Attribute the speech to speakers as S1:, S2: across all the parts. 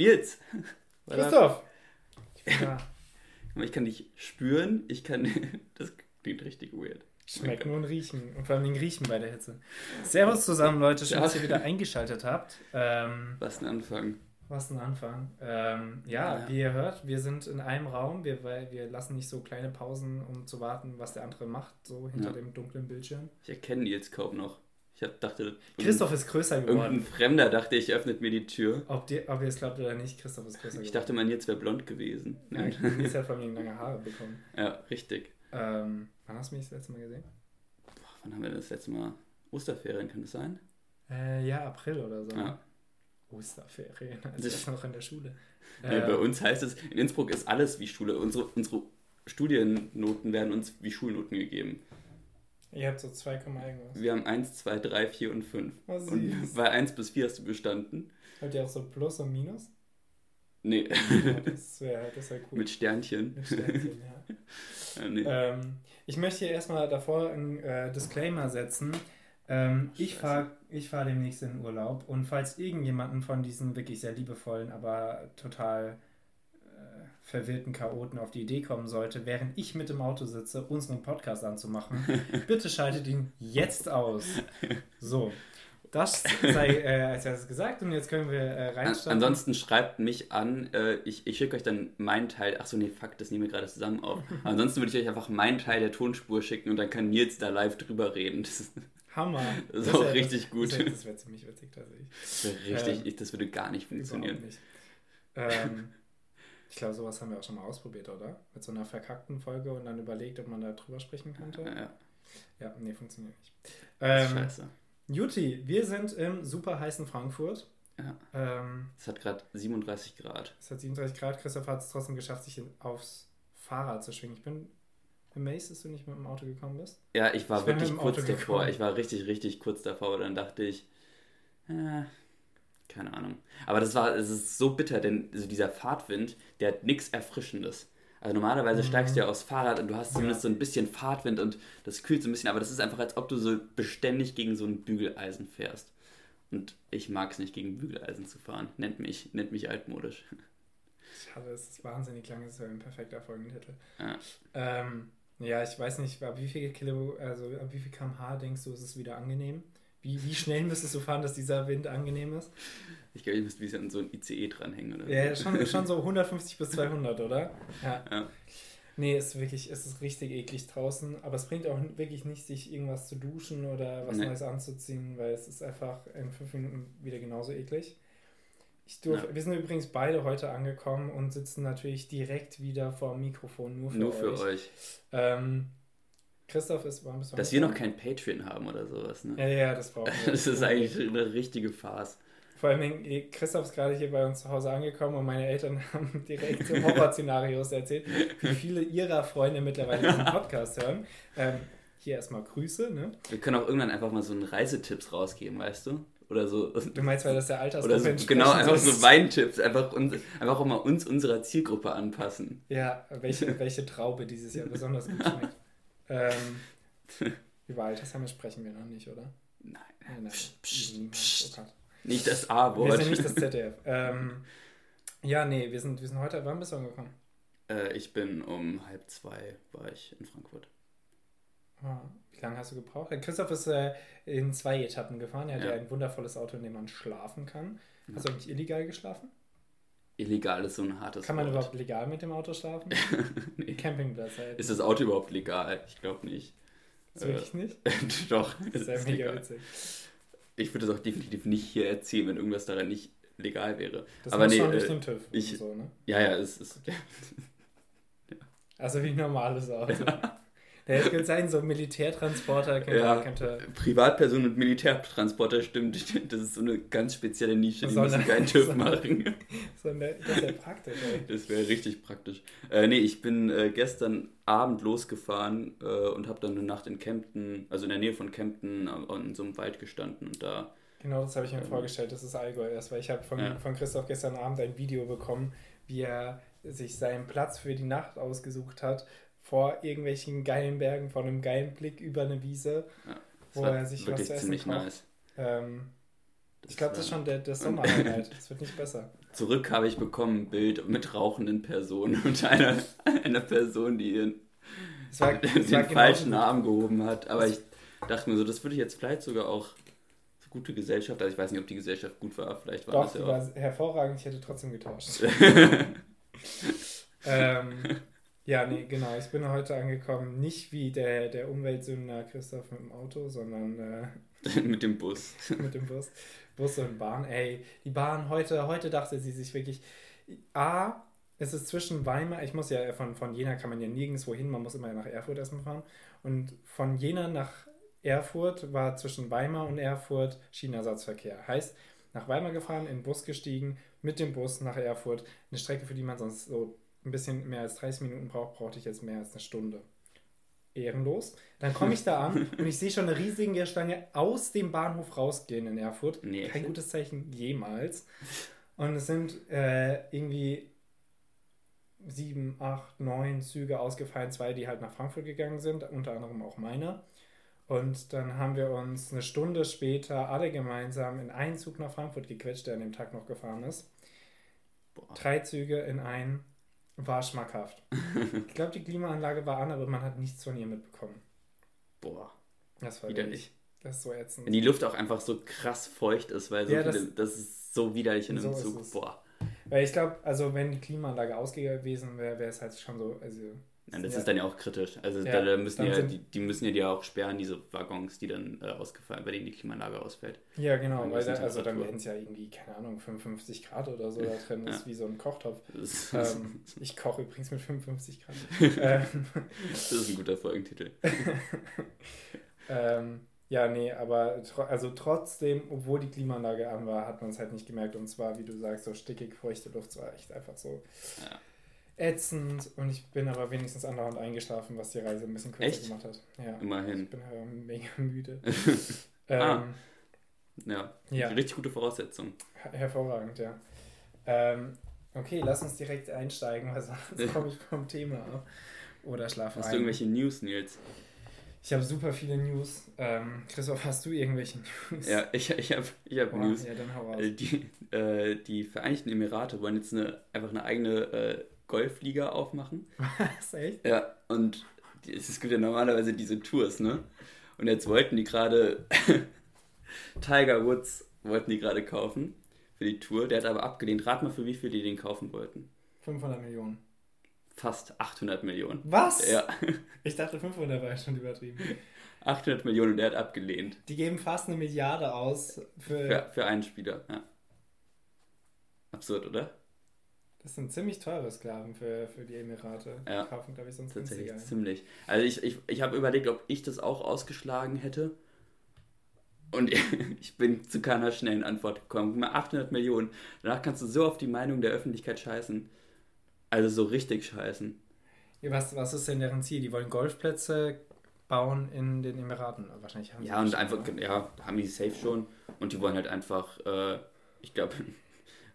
S1: Nils!
S2: Christoph!
S1: Ja. Ich kann dich spüren, ich kann. Das klingt richtig weird.
S2: Schmecken und riechen. Und vor allem riechen bei der Hitze. Servus zusammen, Leute. Schön, dass ihr wieder eingeschaltet habt. Ähm,
S1: was ein Anfang.
S2: Was ein Anfang. Ähm, ja, ja, wie ihr hört, wir sind in einem Raum. Wir, wir lassen nicht so kleine Pausen, um zu warten, was der andere macht, so hinter ja. dem dunklen Bildschirm.
S1: Ich erkenne Nils kaum noch. Ich hab, dachte.
S2: Christoph ist größer geworden.
S1: Irgendein Fremder dachte ich, öffnet mir die Tür.
S2: Ob, die, ob ihr es glaubt oder nicht, Christoph ist größer
S1: geworden. Ich dachte, man jetzt wäre blond gewesen.
S2: Nein, Nils hat von mir lange Haare bekommen.
S1: Ja, richtig.
S2: Ähm, wann hast du mich das letzte Mal gesehen?
S1: Boah, wann haben wir das letzte Mal? Osterferien, kann das sein?
S2: Äh, ja, April oder so. Ja. Osterferien, also ich noch in der Schule.
S1: Nee, äh, bei uns heißt es, in Innsbruck ist alles wie Schule. Unsere, unsere Studiennoten werden uns wie Schulnoten gegeben.
S2: Ihr habt so 2, irgendwas.
S1: Wir haben 1, 2, 3, 4 und 5. Oh, und bei 1 bis 4 hast du bestanden.
S2: Habt ihr auch so Plus und Minus?
S1: Nee.
S2: Ja, das wäre das wär cool.
S1: Mit Sternchen.
S2: Mit Sternchen, ja. ja nee. ähm, ich möchte hier erstmal davor einen äh, Disclaimer setzen. Ähm, ich fahre ich fahr demnächst in Urlaub und falls irgendjemanden von diesen wirklich sehr liebevollen, aber total verwirrten Chaoten auf die Idee kommen sollte, während ich mit dem Auto sitze, unseren Podcast anzumachen, bitte schaltet ihn jetzt aus. So, das sei äh, als erstes gesagt und jetzt können wir äh, reinstarten.
S1: Ansonsten schreibt mich an, äh, ich, ich schicke euch dann meinen Teil, achso nee, fuck, das nehmen wir gerade zusammen auf. Ansonsten würde ich euch einfach meinen Teil der Tonspur schicken und dann kann Nils da live drüber reden. Das
S2: Hammer.
S1: Das ist auch ja, richtig das, gut.
S2: Das wäre wär ziemlich witzig tatsächlich.
S1: Das richtig, ähm, ich, das würde gar nicht funktionieren.
S2: Nicht. Ähm, ich glaube, sowas haben wir auch schon mal ausprobiert, oder? Mit so einer verkackten Folge und dann überlegt, ob man da drüber sprechen könnte.
S1: Ja, ja.
S2: ja nee, funktioniert nicht. Ähm, scheiße. Juti, wir sind im super heißen Frankfurt.
S1: Ja. Ähm, es hat gerade 37 Grad.
S2: Es hat 37 Grad. Christoph hat es trotzdem geschafft, sich aufs Fahrrad zu schwingen. Ich bin amazed, dass du nicht mit dem Auto gekommen bist.
S1: Ja, ich war ich wirklich kurz davor. Ich war richtig, richtig kurz davor. Aber dann dachte ich, äh, keine Ahnung. Aber das war, es ist so bitter, denn also dieser Fahrtwind, der hat nichts Erfrischendes. Also normalerweise mhm. steigst du ja aufs Fahrrad und du hast zumindest so ein bisschen Fahrtwind und das kühlt so ein bisschen, aber das ist einfach, als ob du so beständig gegen so ein Bügeleisen fährst. Und ich mag es nicht, gegen Bügeleisen zu fahren. Nennt mich, nennt mich altmodisch.
S2: Schade, es ist wahnsinnig lang, das ist ja ein perfekter Folgentitel.
S1: Ja.
S2: Ähm, ja, ich weiß nicht, ab wie viel Kilo, also ab wie viel kmh denkst du, ist es wieder angenehm? Wie, wie schnell müsstest du fahren, dass dieser Wind angenehm ist?
S1: Ich glaube, ich müsste wie an so ein ICE dranhängen, oder?
S2: Ja, schon, schon so 150 bis 200, oder?
S1: Ja. ja.
S2: Nee, ist wirklich, es ist richtig eklig draußen, aber es bringt auch wirklich nicht, sich irgendwas zu duschen oder was nee. Neues anzuziehen, weil es ist einfach in fünf Minuten wieder genauso eklig. Ich durf, ja. Wir sind übrigens beide heute angekommen und sitzen natürlich direkt wieder vor dem Mikrofon, nur für
S1: nur
S2: euch.
S1: Nur für euch.
S2: Ähm, Christoph ist, warum bist
S1: du Dass wir noch kein Patreon haben oder sowas, ne?
S2: Ja, ja, das brauchen wir.
S1: das ist eigentlich eine richtige Farce.
S2: Vor allem, Christoph ist gerade hier bei uns zu Hause angekommen und meine Eltern haben direkt so Horrorszenarios erzählt, wie viele ihrer Freunde mittlerweile diesen Podcast hören. Ähm, hier erstmal Grüße, ne?
S1: Wir können auch irgendwann einfach mal so einen Reisetipps rausgeben, weißt du? Oder so.
S2: Du meinst, weil das der
S1: Altersgruppe Oder so, Genau, einfach ist. so Weintipps, einfach, uns, einfach auch mal uns unserer Zielgruppe anpassen.
S2: Ja, welche, welche Traube dieses Jahr besonders gut schmeckt. Ähm, über Altersheime sprechen wir noch nicht, oder?
S1: Nein.
S2: nein, nein.
S1: Psst, psst, psst. Oh nicht das A-Wort.
S2: Wir sind nicht das ZDF. ähm, ja, nee, wir sind, wir sind heute, wann bist du angekommen?
S1: Äh, ich bin um halb zwei, war ich in Frankfurt.
S2: Ah, wie lange hast du gebraucht? Christoph ist äh, in zwei Etappen gefahren. Er hat ja. ja ein wundervolles Auto, in dem man schlafen kann. Hast du eigentlich illegal geschlafen?
S1: Illegal ist so ein hartes
S2: Kann man Wort. überhaupt legal mit dem Auto schlafen? nee. Campingplatz halt.
S1: Ist das Auto überhaupt legal? Ich glaube nicht.
S2: Ist äh, wirklich nicht?
S1: Doch.
S2: Das ist ja mega legal. witzig
S1: ich würde das auch definitiv nicht hier erzählen, wenn irgendwas daran nicht legal wäre.
S2: Das
S1: Aber
S2: muss
S1: nee,
S2: schon durch äh, den TÜV
S1: ich,
S2: so, ne?
S1: Ja, ja, es ist.
S2: ja. Also wie ein normales Auto. Ja. Der könnte sein, so ein Militärtransporter könnte,
S1: ja,
S2: könnte.
S1: Privatperson und Militärtransporter stimmt. Das ist so eine ganz spezielle Nische, die so müssen keinen TÜV so machen.
S2: So eine, das wäre praktisch, ey.
S1: Das wäre richtig praktisch. Äh, nee, ich bin äh, gestern Abend losgefahren äh, und habe dann eine Nacht in Kempten, also in der Nähe von Kempten, äh, in so einem Wald gestanden und da.
S2: Genau, das habe ich mir ähm, vorgestellt, das ist Allgäu erst, weil ich habe von, ja. von Christoph gestern Abend ein Video bekommen, wie er sich seinen Platz für die Nacht ausgesucht hat vor irgendwelchen geilen Bergen, vor einem geilen Blick über eine Wiese,
S1: ja,
S2: wo er sich was zu essen kocht. Nice. Ähm, ich glaube, das ist schon der, der Sommer-Highlight. Es wird nicht besser.
S1: zurück habe ich bekommen ein Bild mit rauchenden Personen und einer, einer Person, die ihren, war, den falschen Arm gehoben hat. Aber ich dachte mir so, das würde ich jetzt vielleicht sogar auch gute Gesellschaft. Also ich weiß nicht, ob die Gesellschaft gut war. Vielleicht war
S2: Doch,
S1: das
S2: ja die auch. war hervorragend. Ich hätte trotzdem getauscht. ähm, ja, nee, genau. Ich bin heute angekommen, nicht wie der, der Umweltsünder Christoph mit dem Auto, sondern
S1: äh, mit dem Bus.
S2: mit dem Bus. Bus und Bahn. Ey, die Bahn heute, heute dachte sie sich wirklich. A, es ist zwischen Weimar, ich muss ja von, von Jena kann man ja nirgendwo hin, man muss immer nach Erfurt erstmal fahren. Und von Jena nach Erfurt war zwischen Weimar und Erfurt Schienenersatzverkehr. Heißt, nach Weimar gefahren, in den Bus gestiegen, mit dem Bus nach Erfurt. Eine Strecke, für die man sonst so ein bisschen mehr als 30 Minuten braucht, brauchte ich jetzt mehr als eine Stunde. Ehrenlos. Dann komme ich da an und ich sehe schon eine riesige Schlange aus dem Bahnhof rausgehen in Erfurt. Nee, Kein gutes Zeichen jemals. Und es sind äh, irgendwie sieben, acht, neun Züge ausgefallen, zwei, die halt nach Frankfurt gegangen sind, unter anderem auch meiner. Und dann haben wir uns eine Stunde später alle gemeinsam in einen Zug nach Frankfurt gequetscht, der an dem Tag noch gefahren ist. Boah. Drei Züge in einen. War schmackhaft. ich glaube, die Klimaanlage war an, aber man hat nichts von ihr mitbekommen.
S1: Boah.
S2: Das war widerlich. Das ist so ätzend.
S1: Wenn die Luft auch einfach so krass feucht ist, weil so ja, viele, das, das, ist so widerlich in einem so Zug. Boah.
S2: Weil ich glaube, also wenn die Klimaanlage ausgewesen wäre, wäre es halt schon so, also
S1: ja, das ist dann ja auch kritisch. Also ja, da, müssen ja, die, die, müssen ja die auch sperren, diese Waggons, die dann äh, ausgefallen, bei denen die Klimaanlage ausfällt.
S2: Ja, genau, weil da, also dann werden es ja irgendwie, keine Ahnung, 55 Grad oder so da drin, ist wie so ein Kochtopf. Ähm, ich koche übrigens mit 55 Grad.
S1: Ähm, das ist ein guter Folgentitel.
S2: ähm, ja, nee, aber tro also trotzdem, obwohl die Klimaanlage an war, hat man es halt nicht gemerkt. Und zwar, wie du sagst, so stickig, feuchte Luft, war echt einfach so. Ja ätzend und ich bin aber wenigstens andauernd eingeschlafen, was die Reise ein bisschen kürzer Echt? gemacht hat. Ja.
S1: Immerhin.
S2: Ich bin ja mega müde.
S1: ähm, ah. ja. ja. Richtig gute Voraussetzung.
S2: Hervorragend, ja. Ähm, okay, lass uns direkt einsteigen, weil sonst komme ich vom Thema ab. Oder schlafe
S1: Hast ein. du irgendwelche News, Nils?
S2: Ich habe super viele News. Ähm, Christoph, hast du irgendwelche News?
S1: Ja, ich, ich habe ich hab News. Ja, dann hau raus. Äh, die, äh, die Vereinigten Emirate wollen jetzt eine, einfach eine eigene äh, Golfliga aufmachen.
S2: Was, echt?
S1: Ja, und es gibt ja normalerweise diese Tours, ne? Und jetzt wollten die gerade Tiger Woods wollten die gerade kaufen für die Tour. Der hat aber abgelehnt. Rat mal, für wie viel die den kaufen wollten.
S2: 500 Millionen.
S1: Fast 800 Millionen.
S2: Was?
S1: Ja.
S2: Ich dachte 500 war ja schon übertrieben.
S1: 800 Millionen und der hat abgelehnt.
S2: Die geben fast eine Milliarde aus für...
S1: Für, für einen Spieler, ja. Absurd, oder?
S2: Das sind ziemlich teure Sklaven für, für die Emirate.
S1: Ja, die kaufen, glaube ich, sonst tatsächlich ziemlich. Also ich, ich, ich habe überlegt, ob ich das auch ausgeschlagen hätte. Und ich bin zu keiner schnellen Antwort gekommen. Mal 800 Millionen. Danach kannst du so auf die Meinung der Öffentlichkeit scheißen. Also so richtig scheißen.
S2: Was, was ist denn deren Ziel? Die wollen Golfplätze bauen in den Emiraten. Wahrscheinlich haben
S1: Ja, und einfach, oder? ja, haben die safe schon. Und die wollen halt einfach, äh, ich glaube,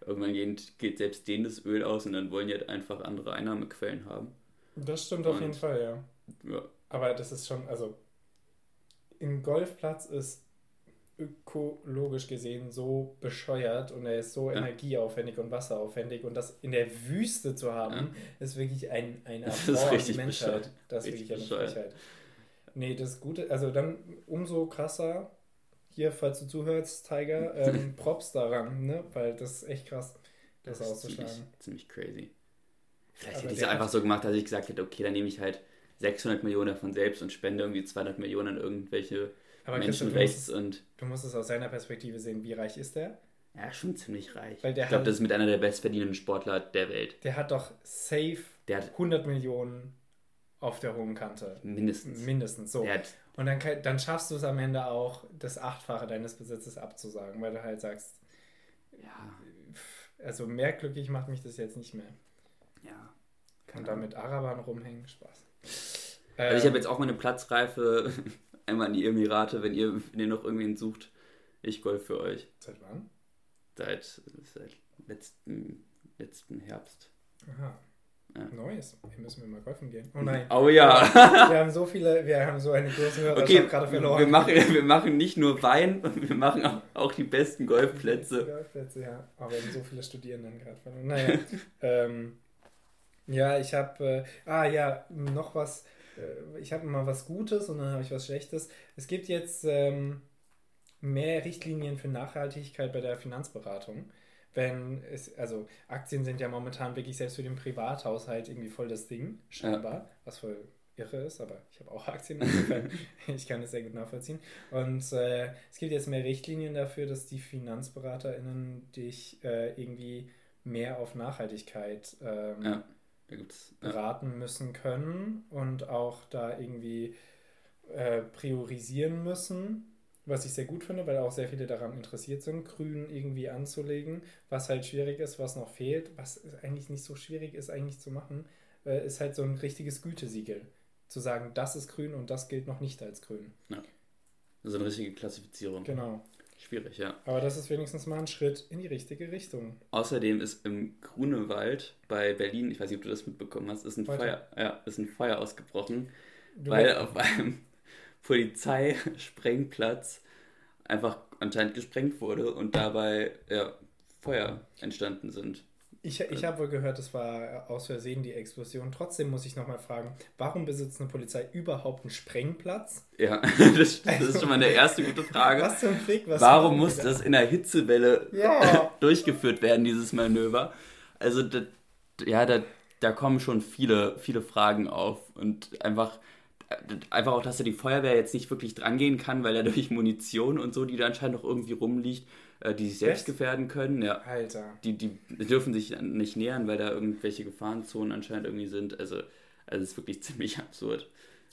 S1: irgendwann geht, geht selbst denen das Öl aus und dann wollen die halt einfach andere Einnahmequellen haben.
S2: Das stimmt und, auf jeden Fall, ja. ja. Aber das ist schon, also ein Golfplatz ist ökologisch gesehen so bescheuert und er ist so ja. energieaufwendig und wasseraufwendig und das in der Wüste zu haben, ja. ist wirklich ein, ein
S1: das ist richtig Menschheit.
S2: Bescheuert. Das ist richtig wirklich eine Frechheit. Nee, das Gute, also dann umso krasser, hier, falls du zuhörst, Tiger, ähm, Props daran, ne? Weil das ist echt krass, das, das auszuschlagen.
S1: Ziemlich, ziemlich crazy. Vielleicht hätte ich es einfach so gemacht, dass ich gesagt hätte, okay, dann nehme ich halt 600 Millionen davon selbst und spende irgendwie 200 Millionen an irgendwelche Aber Menschen rechts und...
S2: Du musst es aus seiner Perspektive sehen, wie reich ist der?
S1: Ja, schon ziemlich reich. ich glaube, das ist mit einer der bestverdienenden Sportler der Welt.
S2: Der hat doch safe der hat 100 Millionen auf der hohen Kante.
S1: Mindestens.
S2: Mindestens, so. Und dann, dann schaffst du es am Ende auch, das Achtfache deines Besitzes abzusagen, weil du halt sagst,
S1: ja.
S2: Also mehr glücklich macht mich das jetzt nicht mehr.
S1: Ja.
S2: Kann da mit Arabern rumhängen, Spaß.
S1: Also ähm, ich habe jetzt auch meine Platzreife einmal in die Emirate, wenn ihr, wenn ihr noch irgendwen sucht. Ich golf für euch.
S2: Seit wann?
S1: Seit, seit letzten, letzten Herbst.
S2: Aha. Ja. Neues. Hier müssen wir mal golfen gehen. Oh nein. Oh ja. wir haben so viele, wir haben so eine große Hörerschaft okay,
S1: gerade verloren. Wir machen, wir machen nicht nur Wein, wir machen auch, auch die besten Golfplätze. Die
S2: Golfplätze, ja. Aber wir haben so viele Studierenden gerade verloren. Naja. ähm, ja, ich habe, äh, ah ja, noch was, äh, ich habe mal was Gutes und dann habe ich was Schlechtes. Es gibt jetzt ähm, mehr Richtlinien für Nachhaltigkeit bei der Finanzberatung wenn es, also Aktien sind ja momentan wirklich selbst für den Privathaushalt irgendwie voll das Ding, scheinbar, ja. was voll irre ist, aber ich habe auch Aktien, insofern ich kann es sehr gut nachvollziehen. Und äh, es gibt jetzt mehr Richtlinien dafür, dass die FinanzberaterInnen dich äh, irgendwie mehr auf Nachhaltigkeit ähm, ja. Ja. beraten müssen können und auch da irgendwie äh, priorisieren müssen was ich sehr gut finde, weil auch sehr viele daran interessiert sind, grün irgendwie anzulegen. Was halt schwierig ist, was noch fehlt, was eigentlich nicht so schwierig ist eigentlich zu machen, äh, ist halt so ein richtiges Gütesiegel. Zu sagen, das ist grün und das gilt noch nicht als grün. Ja.
S1: Also eine richtige Klassifizierung. Genau. Schwierig, ja.
S2: Aber das ist wenigstens mal ein Schritt in die richtige Richtung.
S1: Außerdem ist im Grunewald bei Berlin, ich weiß nicht, ob du das mitbekommen hast, ist ein, Feuer, ja, ist ein Feuer ausgebrochen, du weil auf einem Polizeisprengplatz einfach anscheinend gesprengt wurde und dabei ja, Feuer entstanden sind.
S2: Ich, ich habe wohl gehört, es war aus Versehen die Explosion. Trotzdem muss ich nochmal fragen, warum besitzt eine Polizei überhaupt einen Sprengplatz? Ja,
S1: das, das ist schon mal eine erste gute Frage. Was zum Fick? Was warum muss das in der Hitzewelle ja. durchgeführt werden, dieses Manöver? Also, das, ja, da, da kommen schon viele, viele Fragen auf und einfach einfach auch, dass er die Feuerwehr jetzt nicht wirklich drangehen kann, weil er durch Munition und so, die da anscheinend noch irgendwie rumliegt, äh, die sich selbst gefährden können. Ja, Alter. Die, die dürfen sich nicht nähern, weil da irgendwelche Gefahrenzonen anscheinend irgendwie sind. Also, also es ist wirklich ziemlich absurd.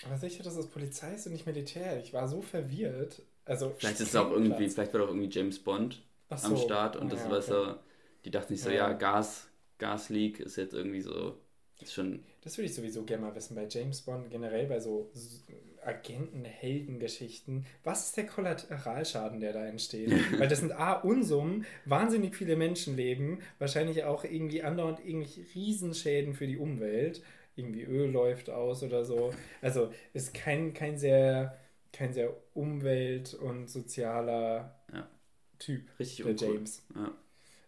S2: Aber sicher, dass es Polizei ist und nicht Militär. Ich war so verwirrt. Also,
S1: vielleicht ist es auch irgendwie, vielleicht war doch irgendwie James Bond so. am Start und das ja, war so, die dachten sich so, ja, ja Gas, Gasleak ist jetzt irgendwie so ist schon
S2: das würde ich sowieso gerne mal wissen bei James Bond, generell bei so Agenten-Heldengeschichten. Was ist der Kollateralschaden, der da entsteht? Weil das sind A, Unsummen, wahnsinnig viele Menschenleben, wahrscheinlich auch irgendwie andauernd irgendwie Riesenschäden für die Umwelt. Irgendwie Öl läuft aus oder so. Also ist kein, kein sehr kein sehr umwelt- und sozialer ja. Typ, Richtig der James. Ja.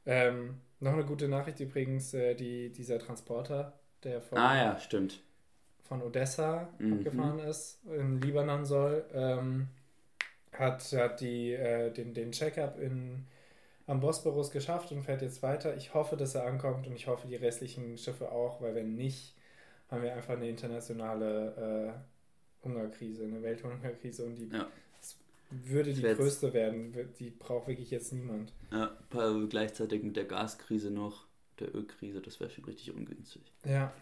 S2: Ähm, noch eine gute Nachricht übrigens, äh, die, dieser Transporter der
S1: von, ah, ja, stimmt.
S2: von Odessa mhm. abgefahren ist, in Libanon soll, ähm, hat, hat die, äh, den, den Check-up am Bosporus geschafft und fährt jetzt weiter. Ich hoffe, dass er ankommt und ich hoffe, die restlichen Schiffe auch, weil wenn nicht, haben wir einfach eine internationale äh, Hungerkrise, eine Welthungerkrise und die ja. würde die größte werden. Die braucht wirklich jetzt niemand.
S1: Ja, gleichzeitig mit der Gaskrise noch der Ölkrise, das wäre schon richtig ungünstig.
S2: Ja.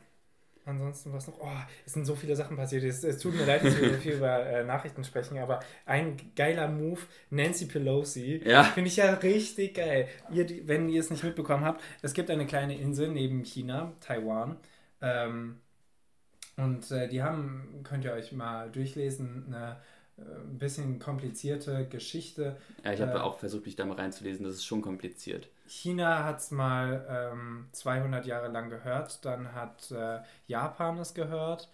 S2: Ansonsten was noch? Oh, es sind so viele Sachen passiert. Es, es tut mir leid, dass wir so viel über äh, Nachrichten sprechen, aber ein geiler Move, Nancy Pelosi, ja. finde ich ja richtig geil. Ihr, wenn ihr es nicht mitbekommen habt, es gibt eine kleine Insel neben China, Taiwan. Ähm, und äh, die haben, könnt ihr euch mal durchlesen, eine ein bisschen komplizierte Geschichte.
S1: Ja, ich habe äh, auch versucht, mich da mal reinzulesen. Das ist schon kompliziert.
S2: China hat es mal ähm, 200 Jahre lang gehört. Dann hat äh, Japan es gehört.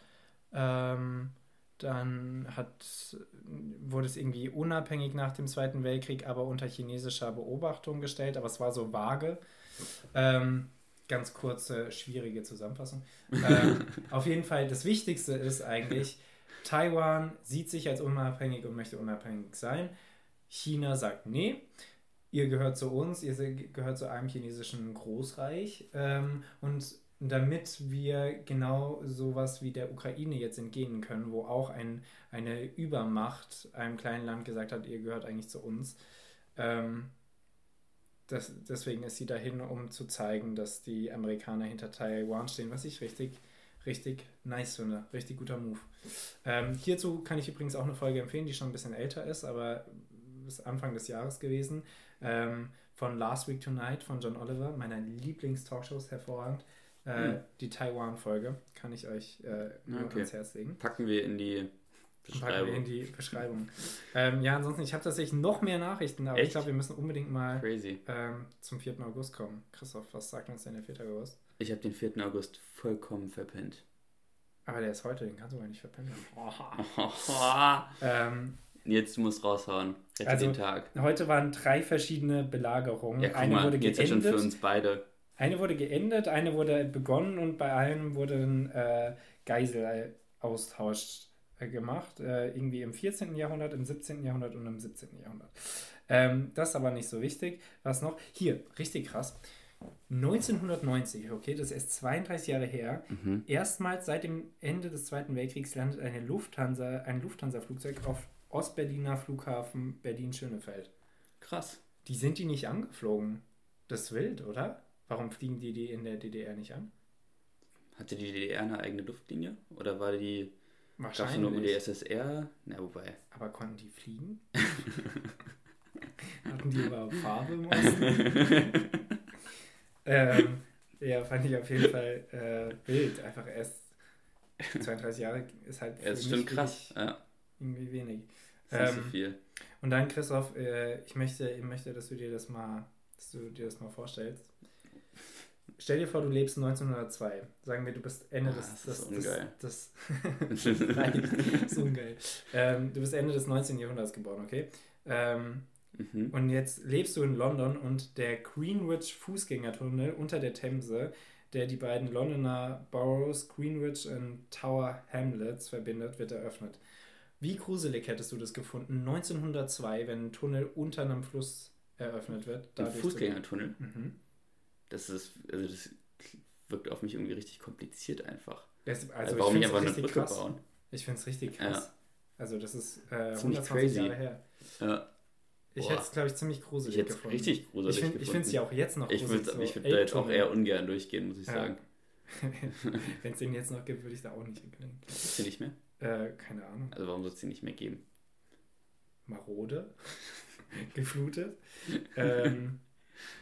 S2: Ähm, dann hat, wurde es irgendwie unabhängig nach dem Zweiten Weltkrieg, aber unter chinesischer Beobachtung gestellt. Aber es war so vage. Ähm, ganz kurze, schwierige Zusammenfassung. ähm, auf jeden Fall, das Wichtigste ist eigentlich, Taiwan sieht sich als unabhängig und möchte unabhängig sein. China sagt, nee, ihr gehört zu uns, ihr gehört zu einem chinesischen Großreich. Ähm, und damit wir genau sowas wie der Ukraine jetzt entgehen können, wo auch ein, eine Übermacht einem kleinen Land gesagt hat, ihr gehört eigentlich zu uns. Ähm, das, deswegen ist sie dahin, um zu zeigen, dass die Amerikaner hinter Taiwan stehen, was ich richtig richtig nice finde. Richtig guter Move. Ähm, hierzu kann ich übrigens auch eine Folge empfehlen, die schon ein bisschen älter ist, aber ist Anfang des Jahres gewesen. Ähm, von Last Week Tonight von John Oliver, meiner Lieblings-Talkshows, hervorragend. Äh, mhm. Die Taiwan-Folge kann ich euch äh, nur okay.
S1: ans Herz legen. Packen wir in die
S2: Beschreibung. in die Beschreibung. ähm, ja, ansonsten, ich habe tatsächlich noch mehr Nachrichten, aber Echt? ich glaube, wir müssen unbedingt mal ähm, zum 4. August kommen. Christoph, was sagt uns denn der 4. August?
S1: Ich habe den 4. August vollkommen verpennt.
S2: Aber der ist heute, den kannst du gar nicht verpennen. ähm,
S1: Jetzt musst du raushauen. Rette
S2: also, den Tag. Heute waren drei verschiedene Belagerungen. Ja, eine
S1: mal, wurde jetzt geendet. Ja schon für uns beide.
S2: Eine wurde geendet, eine wurde begonnen und bei einem wurde ein äh, Geiselaustausch äh, gemacht. Äh, irgendwie im 14. Jahrhundert, im 17. Jahrhundert und im 17. Jahrhundert. Ähm, das ist aber nicht so wichtig. Was noch? Hier, richtig krass. 1990, okay, das ist erst 32 Jahre her. Mhm. Erstmals seit dem Ende des Zweiten Weltkriegs landet eine Lufthansa, ein Lufthansa-Flugzeug auf Ostberliner Flughafen Berlin-Schönefeld.
S1: Krass.
S2: Die sind die nicht angeflogen. Das ist wild, oder? Warum fliegen die die in der DDR nicht an?
S1: Hatte die DDR eine eigene Luftlinie? Oder war die. Wahrscheinlich. nur die SSR? Na, wobei.
S2: Aber konnten die fliegen? Hatten die überhaupt Farbe im Osten? ähm, ja, fand ich auf jeden Fall äh, wild. Einfach erst 32 Jahre ist halt.
S1: Ja, ist schon krass, ja.
S2: Irgendwie wenig. Ähm, so viel. Und dann, Christoph, äh, ich, möchte, ich möchte, dass du dir das mal, dass du dir das mal vorstellst. Stell dir vor, du lebst 1902. Sagen wir, du bist Ende oh, des. Das, das ist ungeil. Das, das Nein, das ist ungeil. Ähm, du bist Ende des 19. Jahrhunderts geboren, okay? Ähm, mhm. Und jetzt lebst du in London und der Greenwich Fußgängertunnel unter der Themse, der die beiden Londoner Boroughs Greenwich und Tower Hamlets verbindet, wird eröffnet. Wie gruselig hättest du das gefunden 1902, wenn ein Tunnel unter einem Fluss eröffnet wird?
S1: Ein Fußgängertunnel? Mhm. Das ist, also das wirkt auf mich irgendwie richtig kompliziert einfach. Das, also, also warum nicht
S2: einfach eine Brücke krass. bauen? Ich finde es richtig krass. Ja. Also das ist äh, 120 crazy. Jahre her. Ja. Ich hätte es, glaube ich, ziemlich gruselig ich gefunden. richtig gruselig Ich finde es ja auch jetzt noch
S1: gruselig. Ich würde so, würd da jetzt auch eher ungern durchgehen, muss ich ja. sagen.
S2: wenn es den jetzt noch gibt, würde ich da auch nicht hinkriegen.
S1: Ist der nicht mehr?
S2: Äh, keine Ahnung.
S1: Also warum soll es die nicht mehr geben?
S2: Marode. Geflutet. ähm,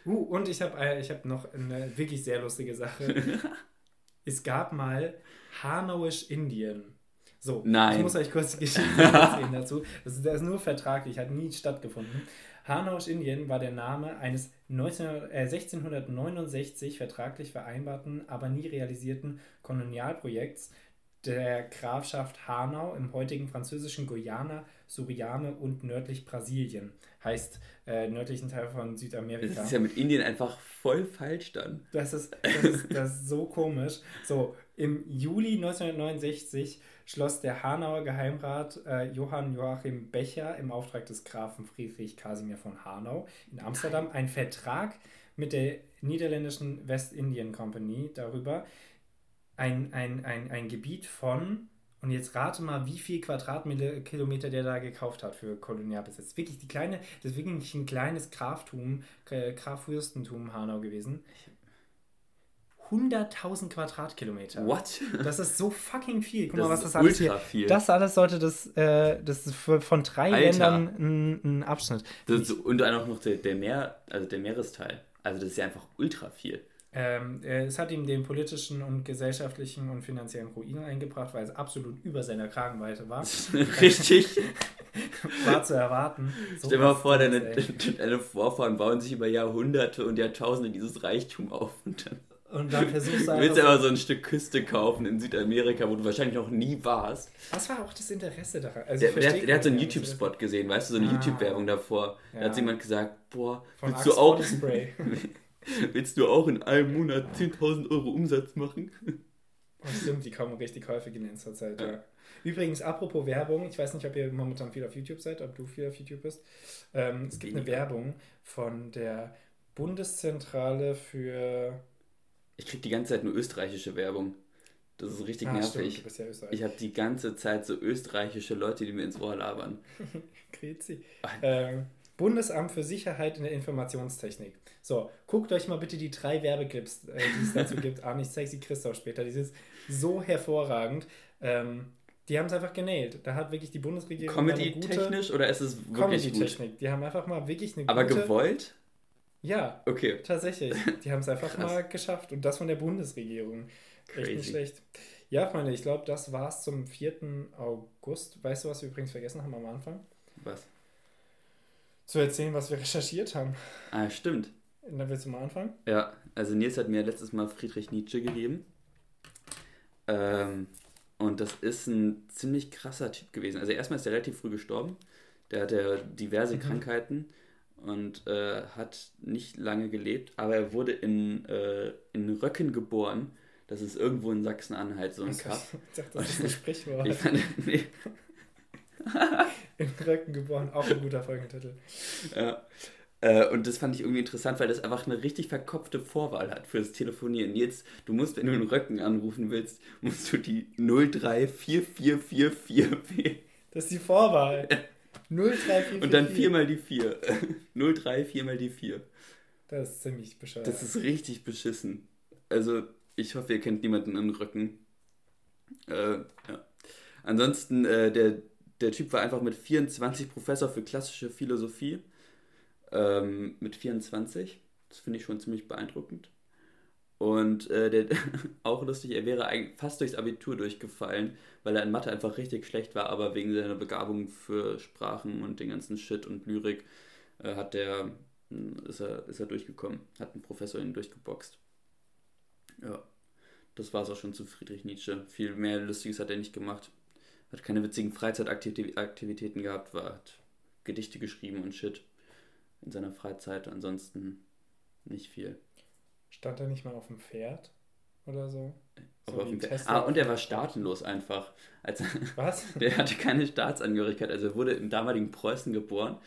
S2: uh, und ich habe äh, hab noch eine wirklich sehr lustige Sache. es gab mal Hanauisch Indien. So, Nein. ich muss euch kurz die Geschichte erzählen dazu. Das ist, das ist nur vertraglich, hat nie stattgefunden. Hanauisch Indien war der Name eines 19, äh, 1669 vertraglich vereinbarten, aber nie realisierten Kolonialprojekts, der Grafschaft Hanau im heutigen französischen Guyana, Suriname und nördlich Brasilien. Heißt äh, nördlichen Teil von Südamerika.
S1: Das ist ja mit Indien einfach voll falsch dann.
S2: Das ist, das ist, das ist so komisch. So, im Juli 1969 schloss der Hanauer Geheimrat äh, Johann Joachim Becher im Auftrag des Grafen Friedrich Casimir von Hanau in Amsterdam einen Vertrag mit der niederländischen Westindien Company darüber, ein, ein, ein, ein Gebiet von, und jetzt rate mal, wie viel Quadratkilometer der da gekauft hat für Kolonialbesitz. Wirklich die kleine, das ist wirklich ein kleines Graftum, äh, Grafürstentum Hanau gewesen. 100.000 Quadratkilometer. What? Das ist so fucking viel. Guck das mal, was das alles hier. Viel. Das alles sollte das, äh, das ist von drei Alter. Ländern ein, ein Abschnitt.
S1: Das, und dann auch noch der, der Meer, also der Meeresteil. Also das ist ja einfach ultra viel.
S2: Ähm, es hat ihm den politischen und gesellschaftlichen und finanziellen Ruin eingebracht, weil es absolut über seiner Kragenweite war. Richtig. war zu erwarten.
S1: So Stell dir mal vor, deine, deine Vorfahren bauen sich über Jahrhunderte und Jahrtausende dieses Reichtum auf und dann. Und dann versuchst du Du willst aber so ein Stück Küste kaufen in Südamerika, wo du wahrscheinlich noch nie warst.
S2: Was war auch das Interesse daran?
S1: Also der, der, der, hat so einen YouTube-Spot gesehen, weißt du, so eine ah, YouTube-Werbung davor. Ja. Da hat jemand gesagt, boah, Von willst Axe du auch. Willst du auch in einem Monat 10.000 Euro Umsatz machen?
S2: Oh, stimmt, die kommen richtig häufig in letzter Zeit, ja. ja. Übrigens, apropos Werbung, ich weiß nicht, ob ihr momentan viel auf YouTube seid, ob du viel auf YouTube bist. Ähm, es gibt eine Werbung von der Bundeszentrale für.
S1: Ich krieg die ganze Zeit nur österreichische Werbung. Das ist richtig ah, nervig. Stimmt, ja ich habe die ganze Zeit so österreichische Leute, die mir ins Ohr labern.
S2: Grüezi. Ähm, Bundesamt für Sicherheit in der Informationstechnik. So, guckt euch mal bitte die drei Werbeclips, äh, die es dazu gibt, an. Ich zeige sie Christoph später. Die sind so hervorragend. Ähm, die haben es einfach genäht. Da hat wirklich die Bundesregierung. Comedy-technisch oder ist es wirklich Comedy-Technik. Die haben einfach mal wirklich eine
S1: Aber gute. Aber gewollt?
S2: Ja. Okay. Tatsächlich. Die haben es einfach mal geschafft. Und das von der Bundesregierung. Crazy. Echt nicht schlecht. Ja, Freunde, ich glaube, das war's zum 4. August. Weißt du, was wir übrigens vergessen haben am Anfang? Was? Zu erzählen, was wir recherchiert haben.
S1: Ah, stimmt.
S2: Und dann willst du mal anfangen?
S1: Ja, also Nils hat mir letztes Mal Friedrich Nietzsche gegeben. Ähm, und das ist ein ziemlich krasser Typ gewesen. Also erstmal ist er relativ früh gestorben. Der hatte diverse mhm. Krankheiten und äh, hat nicht lange gelebt, aber er wurde in, äh, in Röcken geboren. Das ist irgendwo in Sachsen-Anhalt so ein Kaff.
S2: Ich dachte, das ist ein Sprichwort. ich fand, nee. in Röcken geboren, auch ein guter Folgentitel.
S1: Ja. Äh, und das fand ich irgendwie interessant, weil das einfach eine richtig verkopfte Vorwahl hat fürs Telefonieren. Jetzt, du musst, wenn du einen Röcken anrufen willst, musst du die 034444 wählen.
S2: Das ist die Vorwahl.
S1: 03444. Und dann viermal die 4. 03, viermal die 4.
S2: Das ist ziemlich bescheuert.
S1: Das ist richtig beschissen. Also, ich hoffe, ihr kennt niemanden in Röcken. Äh, ja. Ansonsten, äh, der, der Typ war einfach mit 24 Professor für klassische Philosophie. Ähm, mit 24. Das finde ich schon ziemlich beeindruckend. Und äh, der, auch lustig, er wäre fast durchs Abitur durchgefallen, weil er in Mathe einfach richtig schlecht war, aber wegen seiner Begabung für Sprachen und den ganzen Shit und Lyrik äh, hat der, hm, ist, er, ist er durchgekommen, hat ein Professor ihn durchgeboxt. Ja, das war es auch schon zu Friedrich Nietzsche. Viel mehr Lustiges hat er nicht gemacht. Hat keine witzigen Freizeitaktivitäten gehabt, war, hat Gedichte geschrieben und Shit in seiner Freizeit. Ansonsten nicht viel.
S2: Stand er nicht mal auf dem Pferd oder so?
S1: so ah, und er war staatenlos einfach. Also, Was? der hatte keine Staatsangehörigkeit. Also er wurde im damaligen Preußen geboren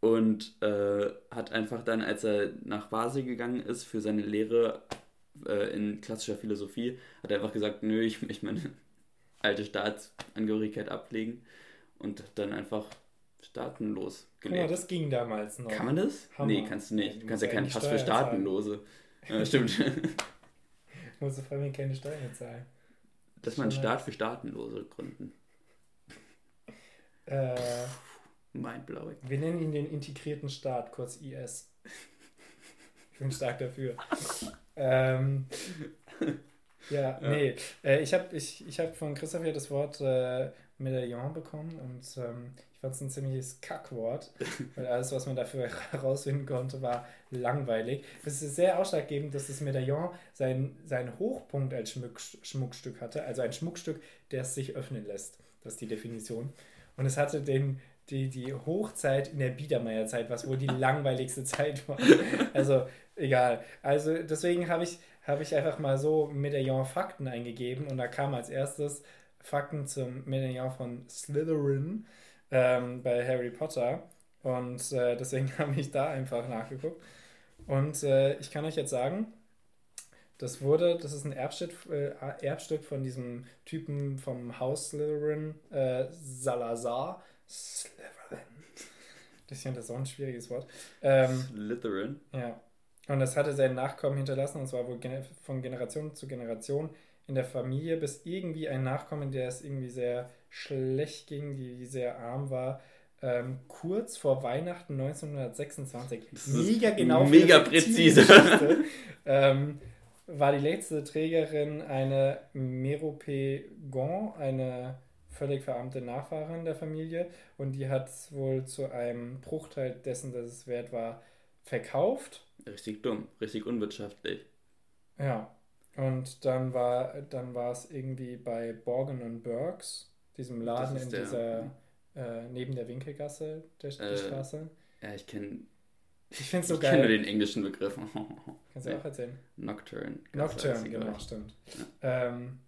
S1: und äh, hat einfach dann, als er nach Basel gegangen ist für seine Lehre äh, in klassischer Philosophie, hat er einfach gesagt, nö, ich möchte meine alte Staatsangehörigkeit ablegen und dann einfach staatenlos
S2: gelebt. Mal, das ging damals
S1: noch. Kann man das? Hammer. Nee, kannst du nicht. Du kannst ja keinen Pass für Staatenlose. Ja, stimmt.
S2: Musst du vor allem keine Steuern zahlen.
S1: Dass man einen Staat für Staatenlose gründen.
S2: Äh, Mindblowing. Wir nennen ihn den integrierten Staat, kurz IS. Ich bin stark dafür. ähm, ja, ja, nee. Äh, ich habe ich, ich hab von Christoph ja das Wort äh, Medaillon bekommen und ähm, fand es ein ziemliches Kackwort, weil alles, was man dafür herausfinden konnte, war langweilig. Es ist sehr ausschlaggebend, dass das Medaillon seinen, seinen Hochpunkt als Schmuck, Schmuckstück hatte, also ein Schmuckstück, das sich öffnen lässt. Das ist die Definition. Und es hatte den, die, die Hochzeit in der Biedermeierzeit, was wohl die langweiligste Zeit war. Also egal. Also deswegen habe ich, hab ich einfach mal so Medaillon-Fakten eingegeben und da kam als erstes Fakten zum Medaillon von Slytherin ähm, bei Harry Potter. Und äh, deswegen habe ich da einfach nachgeguckt. Und äh, ich kann euch jetzt sagen, das wurde, das ist ein Erbstück, äh, Erbstück von diesem Typen vom Haus Slytherin, äh, Salazar. Slytherin. Das ist ja so ein schwieriges Wort. Ähm, Slytherin? Ja. Und das hatte seinen Nachkommen hinterlassen, und zwar wohl von Generation zu Generation in der Familie, bis irgendwie ein Nachkommen, der es irgendwie sehr schlecht ging, die sehr arm war, ähm, kurz vor Weihnachten 1926, mega genau, mega präzise, ähm, war die letzte Trägerin eine Merope-Gon, eine völlig verarmte Nachfahrin der Familie. Und die hat wohl zu einem Bruchteil dessen, dass es wert war, verkauft.
S1: Richtig dumm, richtig unwirtschaftlich.
S2: Ja, und dann war, dann war es irgendwie bei Borgen und Burks, diesem Laden in der, dieser, äh, neben der Winkelgasse, der, äh, die Straße.
S1: Ja, ich kenne. Ich finde es so ich geil. Ich kenne den englischen Begriff.
S2: Kannst du auch erzählen? Nocturne. Nocturne, genau, stimmt. Ja. Ähm,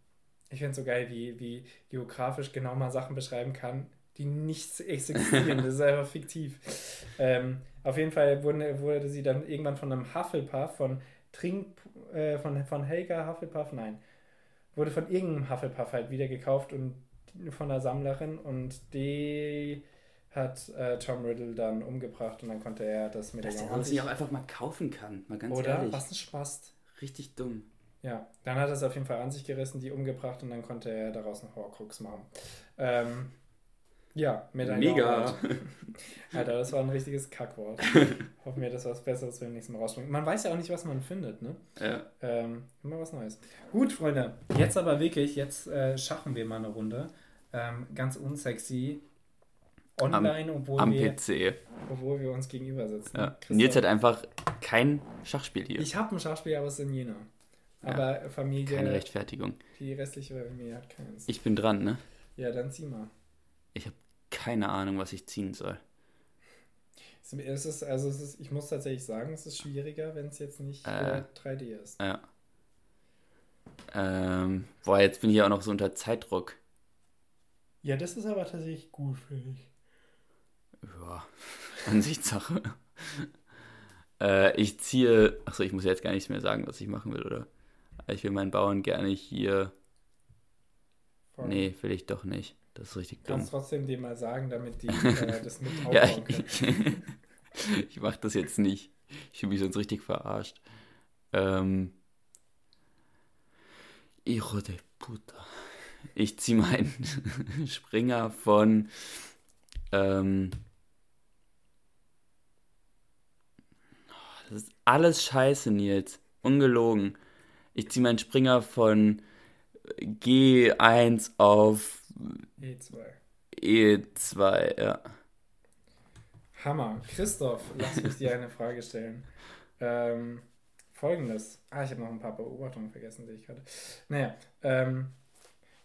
S2: ich finde es so geil, wie, wie geografisch genau man Sachen beschreiben kann, die nicht existieren. das ist einfach fiktiv. Ähm, auf jeden Fall wurde, wurde sie dann irgendwann von einem Hufflepuff, von Trink, äh, von, von Helga Hufflepuff, nein, wurde von irgendeinem Hufflepuff halt wieder gekauft und von der Sammlerin und die hat äh, Tom Riddle dann umgebracht und dann konnte er das
S1: mit der Dass sich auch einfach mal kaufen kann, mal ganz
S2: Oder? ehrlich. was ein Spaß.
S1: Richtig dumm.
S2: Ja, dann hat er es auf jeden Fall an sich gerissen, die umgebracht und dann konnte er daraus einen Horcrux machen. Ähm, Ja, mit einem Mega. Alter, das war ein richtiges Kackwort. Hoffen wir, dass was Besseres beim nächsten Mal rausspringt. Man weiß ja auch nicht, was man findet, ne? Ja. Ähm, immer was Neues. Gut, Freunde. Jetzt aber wirklich, jetzt äh, schaffen wir mal eine Runde. Ähm, ganz unsexy. Online, am, obwohl, am wir, PC. obwohl wir uns gegenüber sitzen.
S1: Ja. Nils hat einfach kein Schachspiel hier.
S2: Ich habe ein Schachspiel, aber es ist in Jena. Aber ja, Familie.
S1: Keine Rechtfertigung.
S2: Die restliche Familie hat keins.
S1: Ich bin dran, ne?
S2: Ja, dann zieh mal.
S1: Ich habe keine Ahnung, was ich ziehen soll.
S2: Es ist, also es ist, ich muss tatsächlich sagen, es ist schwieriger, wenn es jetzt nicht äh, 3D ist.
S1: Ja. Ähm, boah, jetzt bin ich ja auch noch so unter Zeitdruck.
S2: Ja, das ist aber tatsächlich gut für dich.
S1: Ja, Ansichtssache. äh, ich ziehe. Achso, ich muss jetzt gar nichts mehr sagen, was ich machen will, oder? Ich will meinen Bauern gerne hier. Voll. Nee, will ich doch nicht. Das ist richtig
S2: dumm. Kannst trotzdem dir mal sagen, damit die äh, das mit aufbauen ja,
S1: ich, ich mach das jetzt nicht. Ich fühle mich sonst richtig verarscht. Ähm. Hijo de puta. Ich ziehe meinen Springer von. Ähm, das ist alles scheiße, Nils. Ungelogen. Ich ziehe meinen Springer von G1 auf
S2: E2.
S1: E2, ja.
S2: Hammer. Christoph, lass mich dir eine Frage stellen. Ähm, Folgendes. Ah, ich habe noch ein paar Beobachtungen vergessen, sehe ich gerade. Naja, ähm,